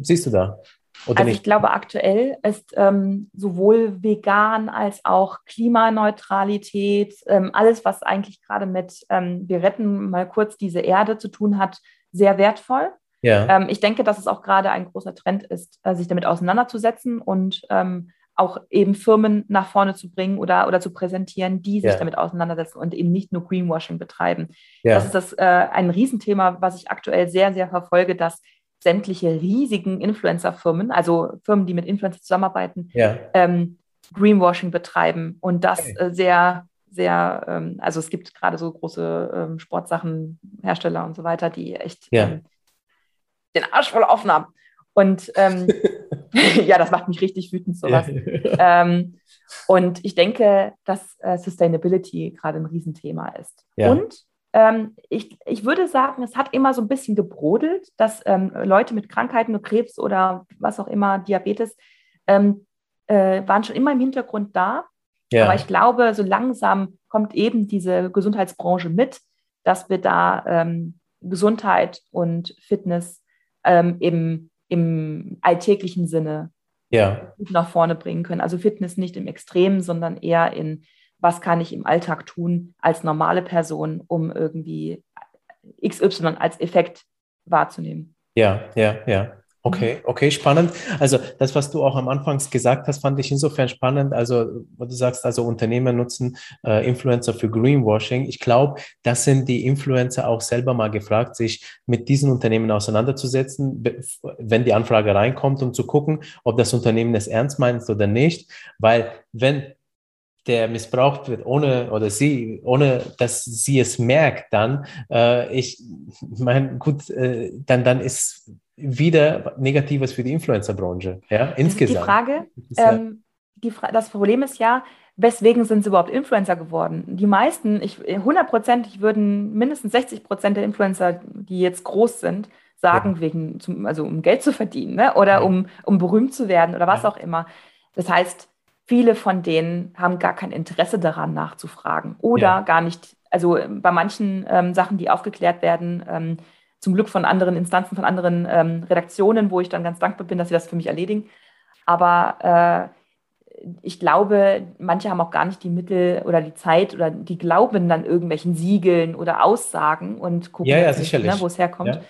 siehst du da? Oder also nicht? ich glaube, aktuell ist ähm, sowohl vegan als auch Klimaneutralität, ähm, alles, was eigentlich gerade mit ähm, wir retten mal kurz diese Erde zu tun hat, sehr wertvoll. Ja. Ähm, ich denke, dass es auch gerade ein großer Trend ist, äh, sich damit auseinanderzusetzen und ähm, auch eben Firmen nach vorne zu bringen oder, oder zu präsentieren, die sich ja. damit auseinandersetzen und eben nicht nur Greenwashing betreiben. Ja. Das ist das, äh, ein Riesenthema, was ich aktuell sehr, sehr verfolge, dass sämtliche riesigen Influencer-Firmen, also Firmen, die mit Influencer zusammenarbeiten, ja. ähm, Greenwashing betreiben und das äh, sehr, sehr, ähm, also es gibt gerade so große ähm, Sportsachen, Hersteller und so weiter, die echt. Ähm, den Arsch voll offen haben. Und ähm, ja, das macht mich richtig wütend, sowas. ähm, und ich denke, dass äh, Sustainability gerade ein Riesenthema ist. Ja. Und ähm, ich, ich würde sagen, es hat immer so ein bisschen gebrodelt, dass ähm, Leute mit Krankheiten, Krebs oder was auch immer, Diabetes, ähm, äh, waren schon immer im Hintergrund da. Ja. Aber ich glaube, so langsam kommt eben diese Gesundheitsbranche mit, dass wir da ähm, Gesundheit und Fitness ähm, im, alltäglichen Sinne ja. nach vorne bringen können. Also Fitness nicht im Extrem, sondern eher in was kann ich im Alltag tun als normale Person, um irgendwie XY als Effekt wahrzunehmen. Ja, ja, ja. Okay, okay, spannend. Also das, was du auch am Anfang gesagt hast, fand ich insofern spannend. Also, wo du sagst, also Unternehmen nutzen äh, Influencer für Greenwashing. Ich glaube, das sind die Influencer auch selber mal gefragt, sich mit diesen Unternehmen auseinanderzusetzen, wenn die Anfrage reinkommt, um zu gucken, ob das Unternehmen es ernst meint oder nicht. Weil wenn der missbraucht wird, ohne oder sie, ohne dass sie es merkt, dann, äh, ich meine, gut, äh, dann, dann ist wieder Negatives für die Influencer-Branche, ja, insgesamt. Die Frage, ähm, die Fra das Problem ist ja, weswegen sind sie überhaupt Influencer geworden? Die meisten, ich, 100% würden mindestens 60 Prozent der Influencer, die jetzt groß sind, sagen, ja. wegen, zum, also um Geld zu verdienen ne? oder ja. um, um berühmt zu werden oder was ja. auch immer. Das heißt, viele von denen haben gar kein Interesse daran nachzufragen oder gar nicht, also bei manchen ähm, Sachen, die aufgeklärt werden, ähm, zum Glück von anderen Instanzen, von anderen ähm, Redaktionen, wo ich dann ganz dankbar bin, dass sie das für mich erledigen. Aber äh, ich glaube, manche haben auch gar nicht die Mittel oder die Zeit oder die glauben dann irgendwelchen Siegeln oder Aussagen und gucken, ja, ja, ne, wo es herkommt. Ja.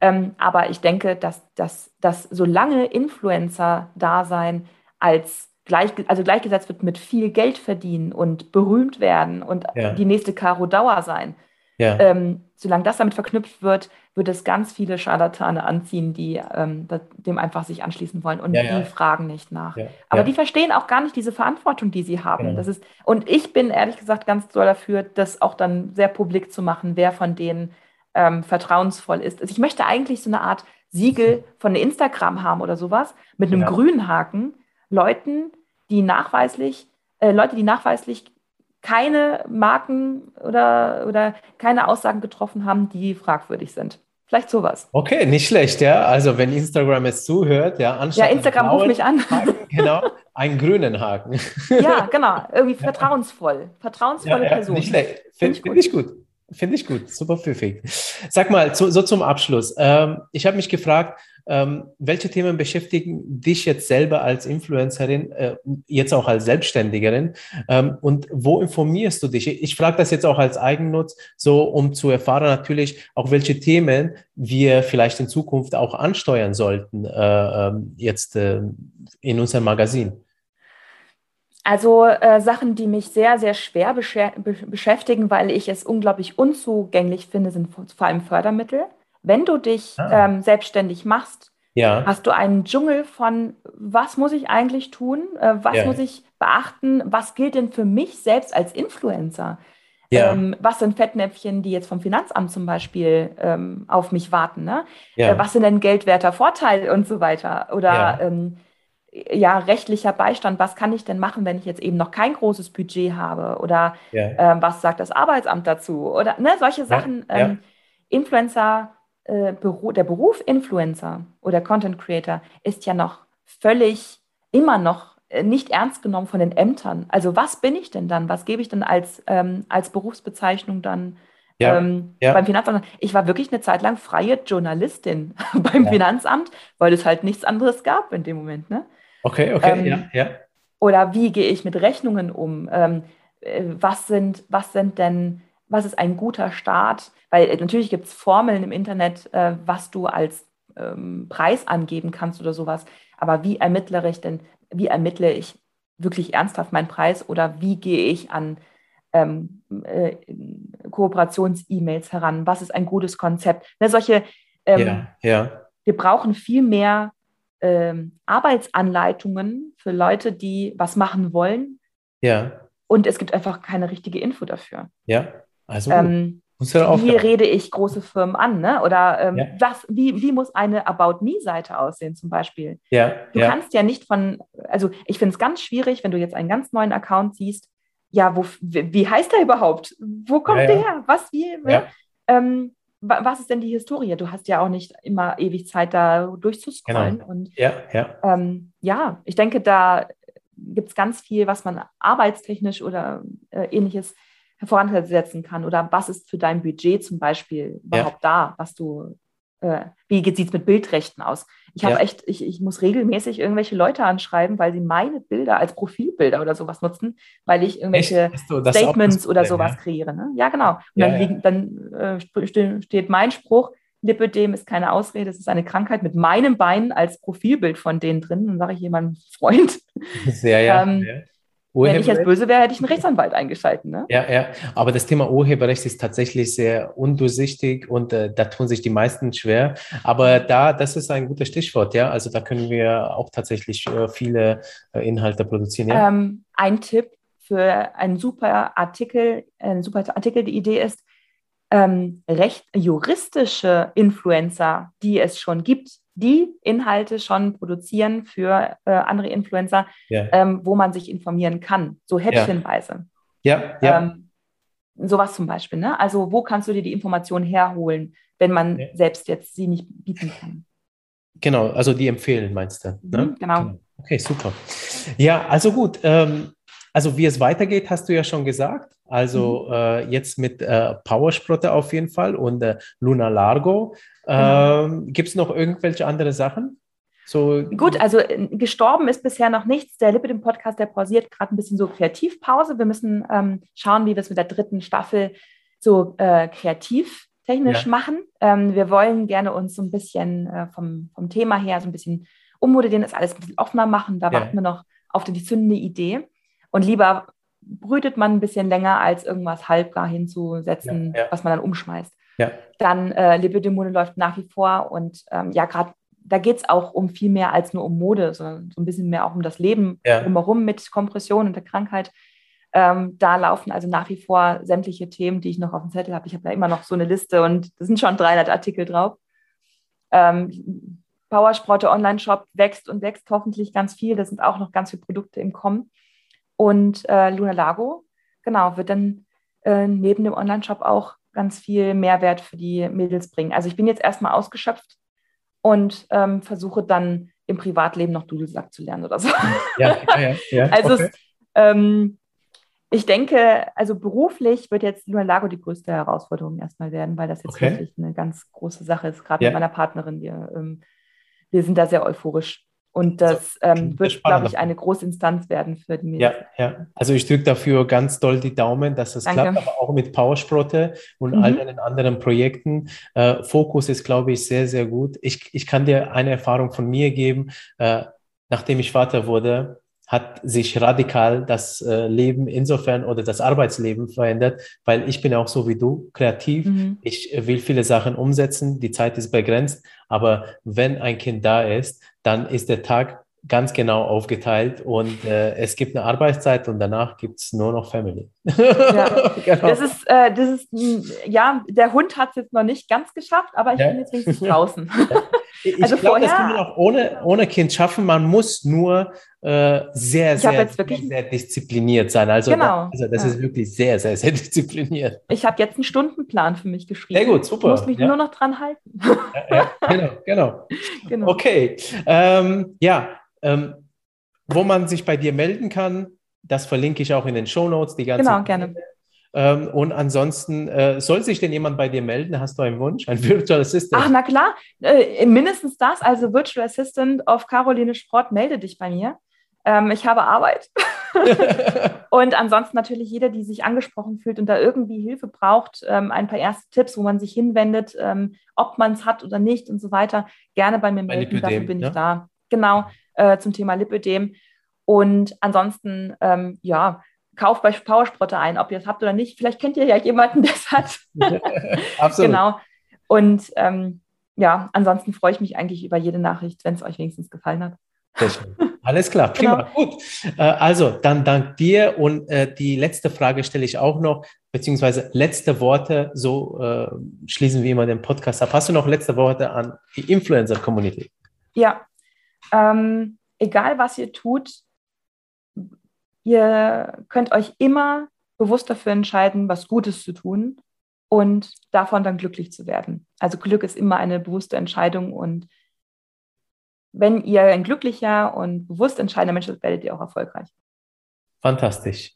Ähm, aber ich denke, dass, dass, dass solange Influencer-Dasein als gleich, also gleichgesetzt wird mit viel Geld verdienen und berühmt werden und ja. die nächste Caro Dauer sein. Ja. Ähm, solange das damit verknüpft wird, wird es ganz viele Scharlatane anziehen, die ähm, dem einfach sich anschließen wollen und ja, die fragen nicht nach. Aber die verstehen auch gar nicht diese Verantwortung, die sie haben. Genau. Das ist, und ich bin ehrlich gesagt ganz doll dafür, das auch dann sehr publik zu machen, wer von denen ähm, vertrauensvoll ist. Also ich möchte eigentlich so eine Art Siegel von Instagram haben oder sowas mit einem grünen Haken, Leuten, die nachweislich, äh, Leute, die nachweislich keine Marken oder, oder keine Aussagen getroffen haben, die fragwürdig sind. Vielleicht sowas. Okay, nicht schlecht, ja. Also wenn Instagram es zuhört, ja, anstatt. Ja, Instagram ruft mich an. Haken, genau, einen grünen Haken. Ja, genau. Irgendwie vertrauensvoll. Vertrauensvolle ja, ja, Person. Nicht schlecht. Finde find ich gut. Finde ich gut. Super pfiffig. Sag mal, so, so zum Abschluss. Ähm, ich habe mich gefragt, ähm, welche Themen beschäftigen dich jetzt selber als Influencerin, äh, jetzt auch als Selbstständigerin? Ähm, und wo informierst du dich? Ich frage das jetzt auch als Eigennutz, so um zu erfahren natürlich auch, welche Themen wir vielleicht in Zukunft auch ansteuern sollten, äh, ähm, jetzt äh, in unserem Magazin. Also äh, Sachen, die mich sehr, sehr schwer beschäftigen, weil ich es unglaublich unzugänglich finde, sind vor allem Fördermittel. Wenn du dich ah. ähm, selbstständig machst, ja. hast du einen Dschungel von, was muss ich eigentlich tun, äh, was ja. muss ich beachten, was gilt denn für mich selbst als Influencer? Ja. Ähm, was sind Fettnäpfchen, die jetzt vom Finanzamt zum Beispiel ähm, auf mich warten? Ne? Ja. Äh, was sind denn geldwerter Vorteil und so weiter? Oder ja. Ähm, ja, rechtlicher Beistand, was kann ich denn machen, wenn ich jetzt eben noch kein großes Budget habe? Oder ähm, was sagt das Arbeitsamt dazu? Oder ne, solche Sachen. Ähm, Influencer äh, der Beruf Influencer oder Content Creator ist ja noch völlig immer noch äh, nicht ernst genommen von den Ämtern. Also was bin ich denn dann? Was gebe ich denn als, ähm, als Berufsbezeichnung dann ja, ähm, ja. beim Finanzamt? Ich war wirklich eine Zeit lang freie Journalistin beim ja. Finanzamt, weil es halt nichts anderes gab in dem Moment. Ne? Okay, okay, ähm, ja, ja. Oder wie gehe ich mit Rechnungen um? Ähm, äh, was, sind, was sind denn, was ist ein guter Start? Weil äh, natürlich gibt es Formeln im Internet, äh, was du als ähm, Preis angeben kannst oder sowas. Aber wie ermittle ich denn, wie ermittle ich wirklich ernsthaft meinen Preis oder wie gehe ich an ähm, äh, Kooperations-E-Mails heran? Was ist ein gutes Konzept? Ne, solche, ähm, ja, ja. wir brauchen viel mehr ähm, Arbeitsanleitungen für Leute, die was machen wollen. Ja. Und es gibt einfach keine richtige Info dafür. Ja, also. Ähm, wie rede ich große Firmen an? Ne? Oder ähm, ja. was, wie, wie muss eine About Me-Seite aussehen zum Beispiel? Ja, du ja. kannst ja nicht von, also ich finde es ganz schwierig, wenn du jetzt einen ganz neuen Account siehst, ja, wo, wie, heißt der überhaupt? Wo kommt ja, der her? Was, wie? Ähm, was ist denn die Historie? Du hast ja auch nicht immer ewig Zeit, da durchzuscrollen. Genau. Und, ja, ja. Ähm, ja, ich denke, da gibt es ganz viel, was man arbeitstechnisch oder äh, ähnliches voransetzen kann. Oder was ist für dein Budget zum Beispiel überhaupt ja. da, was du äh, wie sieht es mit Bildrechten aus? Ich habe ja. echt, ich, ich muss regelmäßig irgendwelche Leute anschreiben, weil sie meine Bilder als Profilbilder oder sowas nutzen, weil ich irgendwelche Statements oder sowas ja. kreiere. Ne? Ja, genau. Und dann, liegen, dann äh, steht mein Spruch, Lipödem ist keine Ausrede, es ist eine Krankheit mit meinem Bein als Profilbild von denen drin. Dann sage ich jemandem Freund. Sehr, ja. ähm, wenn ich jetzt böse wäre, hätte ich einen Rechtsanwalt eingeschalten. Ne? Ja, ja. Aber das Thema Urheberrecht ist tatsächlich sehr undurchsichtig und äh, da tun sich die meisten schwer. Aber da, das ist ein gutes Stichwort, ja. Also da können wir auch tatsächlich äh, viele äh, Inhalte produzieren. Ja? Ähm, ein Tipp für einen super Artikel, ein super Artikel, die Idee ist, ähm, recht juristische Influencer, die es schon gibt, die Inhalte schon produzieren für äh, andere Influencer, ja. ähm, wo man sich informieren kann, so häppchenweise. Ja, ja. Ähm, sowas zum Beispiel. Ne? Also wo kannst du dir die Informationen herholen, wenn man ja. selbst jetzt sie nicht bieten kann? Genau, also die empfehlen, meinst du? Ne? Mhm, genau. Okay, super. Ja, also gut. Ähm, also wie es weitergeht, hast du ja schon gesagt. Also mhm. äh, jetzt mit äh, Powersprotte auf jeden Fall und äh, Luna Largo. Genau. Ähm, Gibt es noch irgendwelche andere Sachen? So, Gut, also äh, gestorben ist bisher noch nichts. Der Lippe, dem Podcast, der pausiert gerade ein bisschen so Kreativpause. Wir müssen ähm, schauen, wie wir es mit der dritten Staffel so äh, kreativ technisch ja. machen. Ähm, wir wollen gerne uns so ein bisschen äh, vom, vom Thema her so ein bisschen ummodellieren, das alles ein bisschen offener machen. Da ja. warten wir noch auf die zündende Idee. Und lieber brütet man ein bisschen länger, als irgendwas halbgar hinzusetzen, ja, ja. was man dann umschmeißt. Ja. Dann äh, Libidemone läuft nach wie vor und ähm, ja, gerade da geht es auch um viel mehr als nur um Mode, sondern so ein bisschen mehr auch um das Leben ja. drumherum mit Kompression und der Krankheit. Ähm, da laufen also nach wie vor sämtliche Themen, die ich noch auf dem Zettel habe. Ich habe da immer noch so eine Liste und da sind schon 300 Artikel drauf. Ähm, Powersprotte Online-Shop wächst und wächst hoffentlich ganz viel. Da sind auch noch ganz viele Produkte im Kommen. Und äh, Luna Lago, genau, wird dann äh, neben dem Online-Shop auch ganz viel Mehrwert für die Mädels bringen. Also ich bin jetzt erstmal ausgeschöpft und ähm, versuche dann im Privatleben noch Dudelsack zu lernen oder so. Ja, ja, ja. also okay. es, ähm, ich denke, also beruflich wird jetzt Luna Lago die größte Herausforderung erstmal werden, weil das jetzt okay. wirklich eine ganz große Sache ist, gerade ja. mit meiner Partnerin. Wir, ähm, wir sind da sehr euphorisch und das also, ähm, wird, glaube ich, eine große Instanz werden für die Medien. Ja, ja. Also ich drücke dafür ganz doll die Daumen, dass das Danke. klappt, aber auch mit Powersprotte und mhm. all den anderen Projekten. Äh, Fokus ist, glaube ich, sehr, sehr gut. Ich, ich kann dir eine Erfahrung von mir geben. Äh, nachdem ich Vater wurde, hat sich radikal das äh, Leben insofern oder das Arbeitsleben verändert, weil ich bin auch so wie du, kreativ. Mhm. Ich will viele Sachen umsetzen, die Zeit ist begrenzt, aber wenn ein Kind da ist, dann ist der Tag ganz genau aufgeteilt und äh, es gibt eine Arbeitszeit und danach gibt es nur noch Family. Ja. genau. Das ist, äh, das ist, ja, der Hund hat es jetzt noch nicht ganz geschafft, aber ich ja. bin jetzt wenigstens draußen. Ja. Ich also glaube, das kann man auch ohne, ohne Kind schaffen. Man muss nur äh, sehr, sehr, sehr diszipliniert sein. Also, genau. da, also das ja. ist wirklich sehr, sehr, sehr diszipliniert. Ich habe jetzt einen Stundenplan für mich geschrieben. Sehr gut, super. Ich muss mich nur noch dran halten. genau, genau, genau. Okay. Ähm, ja, ähm, wo man sich bei dir melden kann, das verlinke ich auch in den Show Notes. Die ganze genau, gerne. Ähm, und ansonsten, äh, soll sich denn jemand bei dir melden? Hast du einen Wunsch? Ein Virtual Assistant? Ach, na klar. Äh, mindestens das. Also Virtual Assistant auf Caroline Sport, melde dich bei mir. Ähm, ich habe Arbeit. und ansonsten natürlich jeder, die sich angesprochen fühlt und da irgendwie Hilfe braucht, ähm, ein paar erste Tipps, wo man sich hinwendet, ähm, ob man es hat oder nicht und so weiter, gerne bei mir melden. Lipödem, Dafür bin ja? ich da. Genau, äh, zum Thema Lipödem. Und ansonsten, ähm, ja, kauft bei Powersprotte ein, ob ihr es habt oder nicht. Vielleicht kennt ihr ja jemanden, der es hat. Absolut. Genau. Und ähm, ja, ansonsten freue ich mich eigentlich über jede Nachricht, wenn es euch wenigstens gefallen hat. Alles klar, prima. Genau. Gut. Äh, also, dann dank dir und äh, die letzte Frage stelle ich auch noch, beziehungsweise letzte Worte, so äh, schließen wir immer den Podcast ab. Hast du noch letzte Worte an die Influencer-Community? Ja, ähm, egal was ihr tut, ihr könnt euch immer bewusst dafür entscheiden, was Gutes zu tun und davon dann glücklich zu werden. Also Glück ist immer eine bewusste Entscheidung und wenn ihr ein glücklicher und bewusst entscheidender Mensch seid, werdet ihr auch erfolgreich. Fantastisch.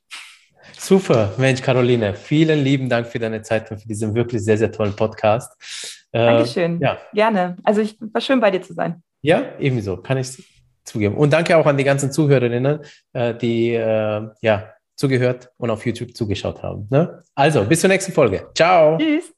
Super, Mensch, Caroline, vielen lieben Dank für deine Zeit und für diesen wirklich sehr, sehr tollen Podcast. Äh, Dankeschön. Ja. Gerne. Also ich war schön bei dir zu sein. Ja, ebenso. Kann ich zugeben. Und danke auch an die ganzen Zuhörerinnen, äh, die äh, ja zugehört und auf YouTube zugeschaut haben. Ne? Also, bis zur nächsten Folge. Ciao. Tschüss.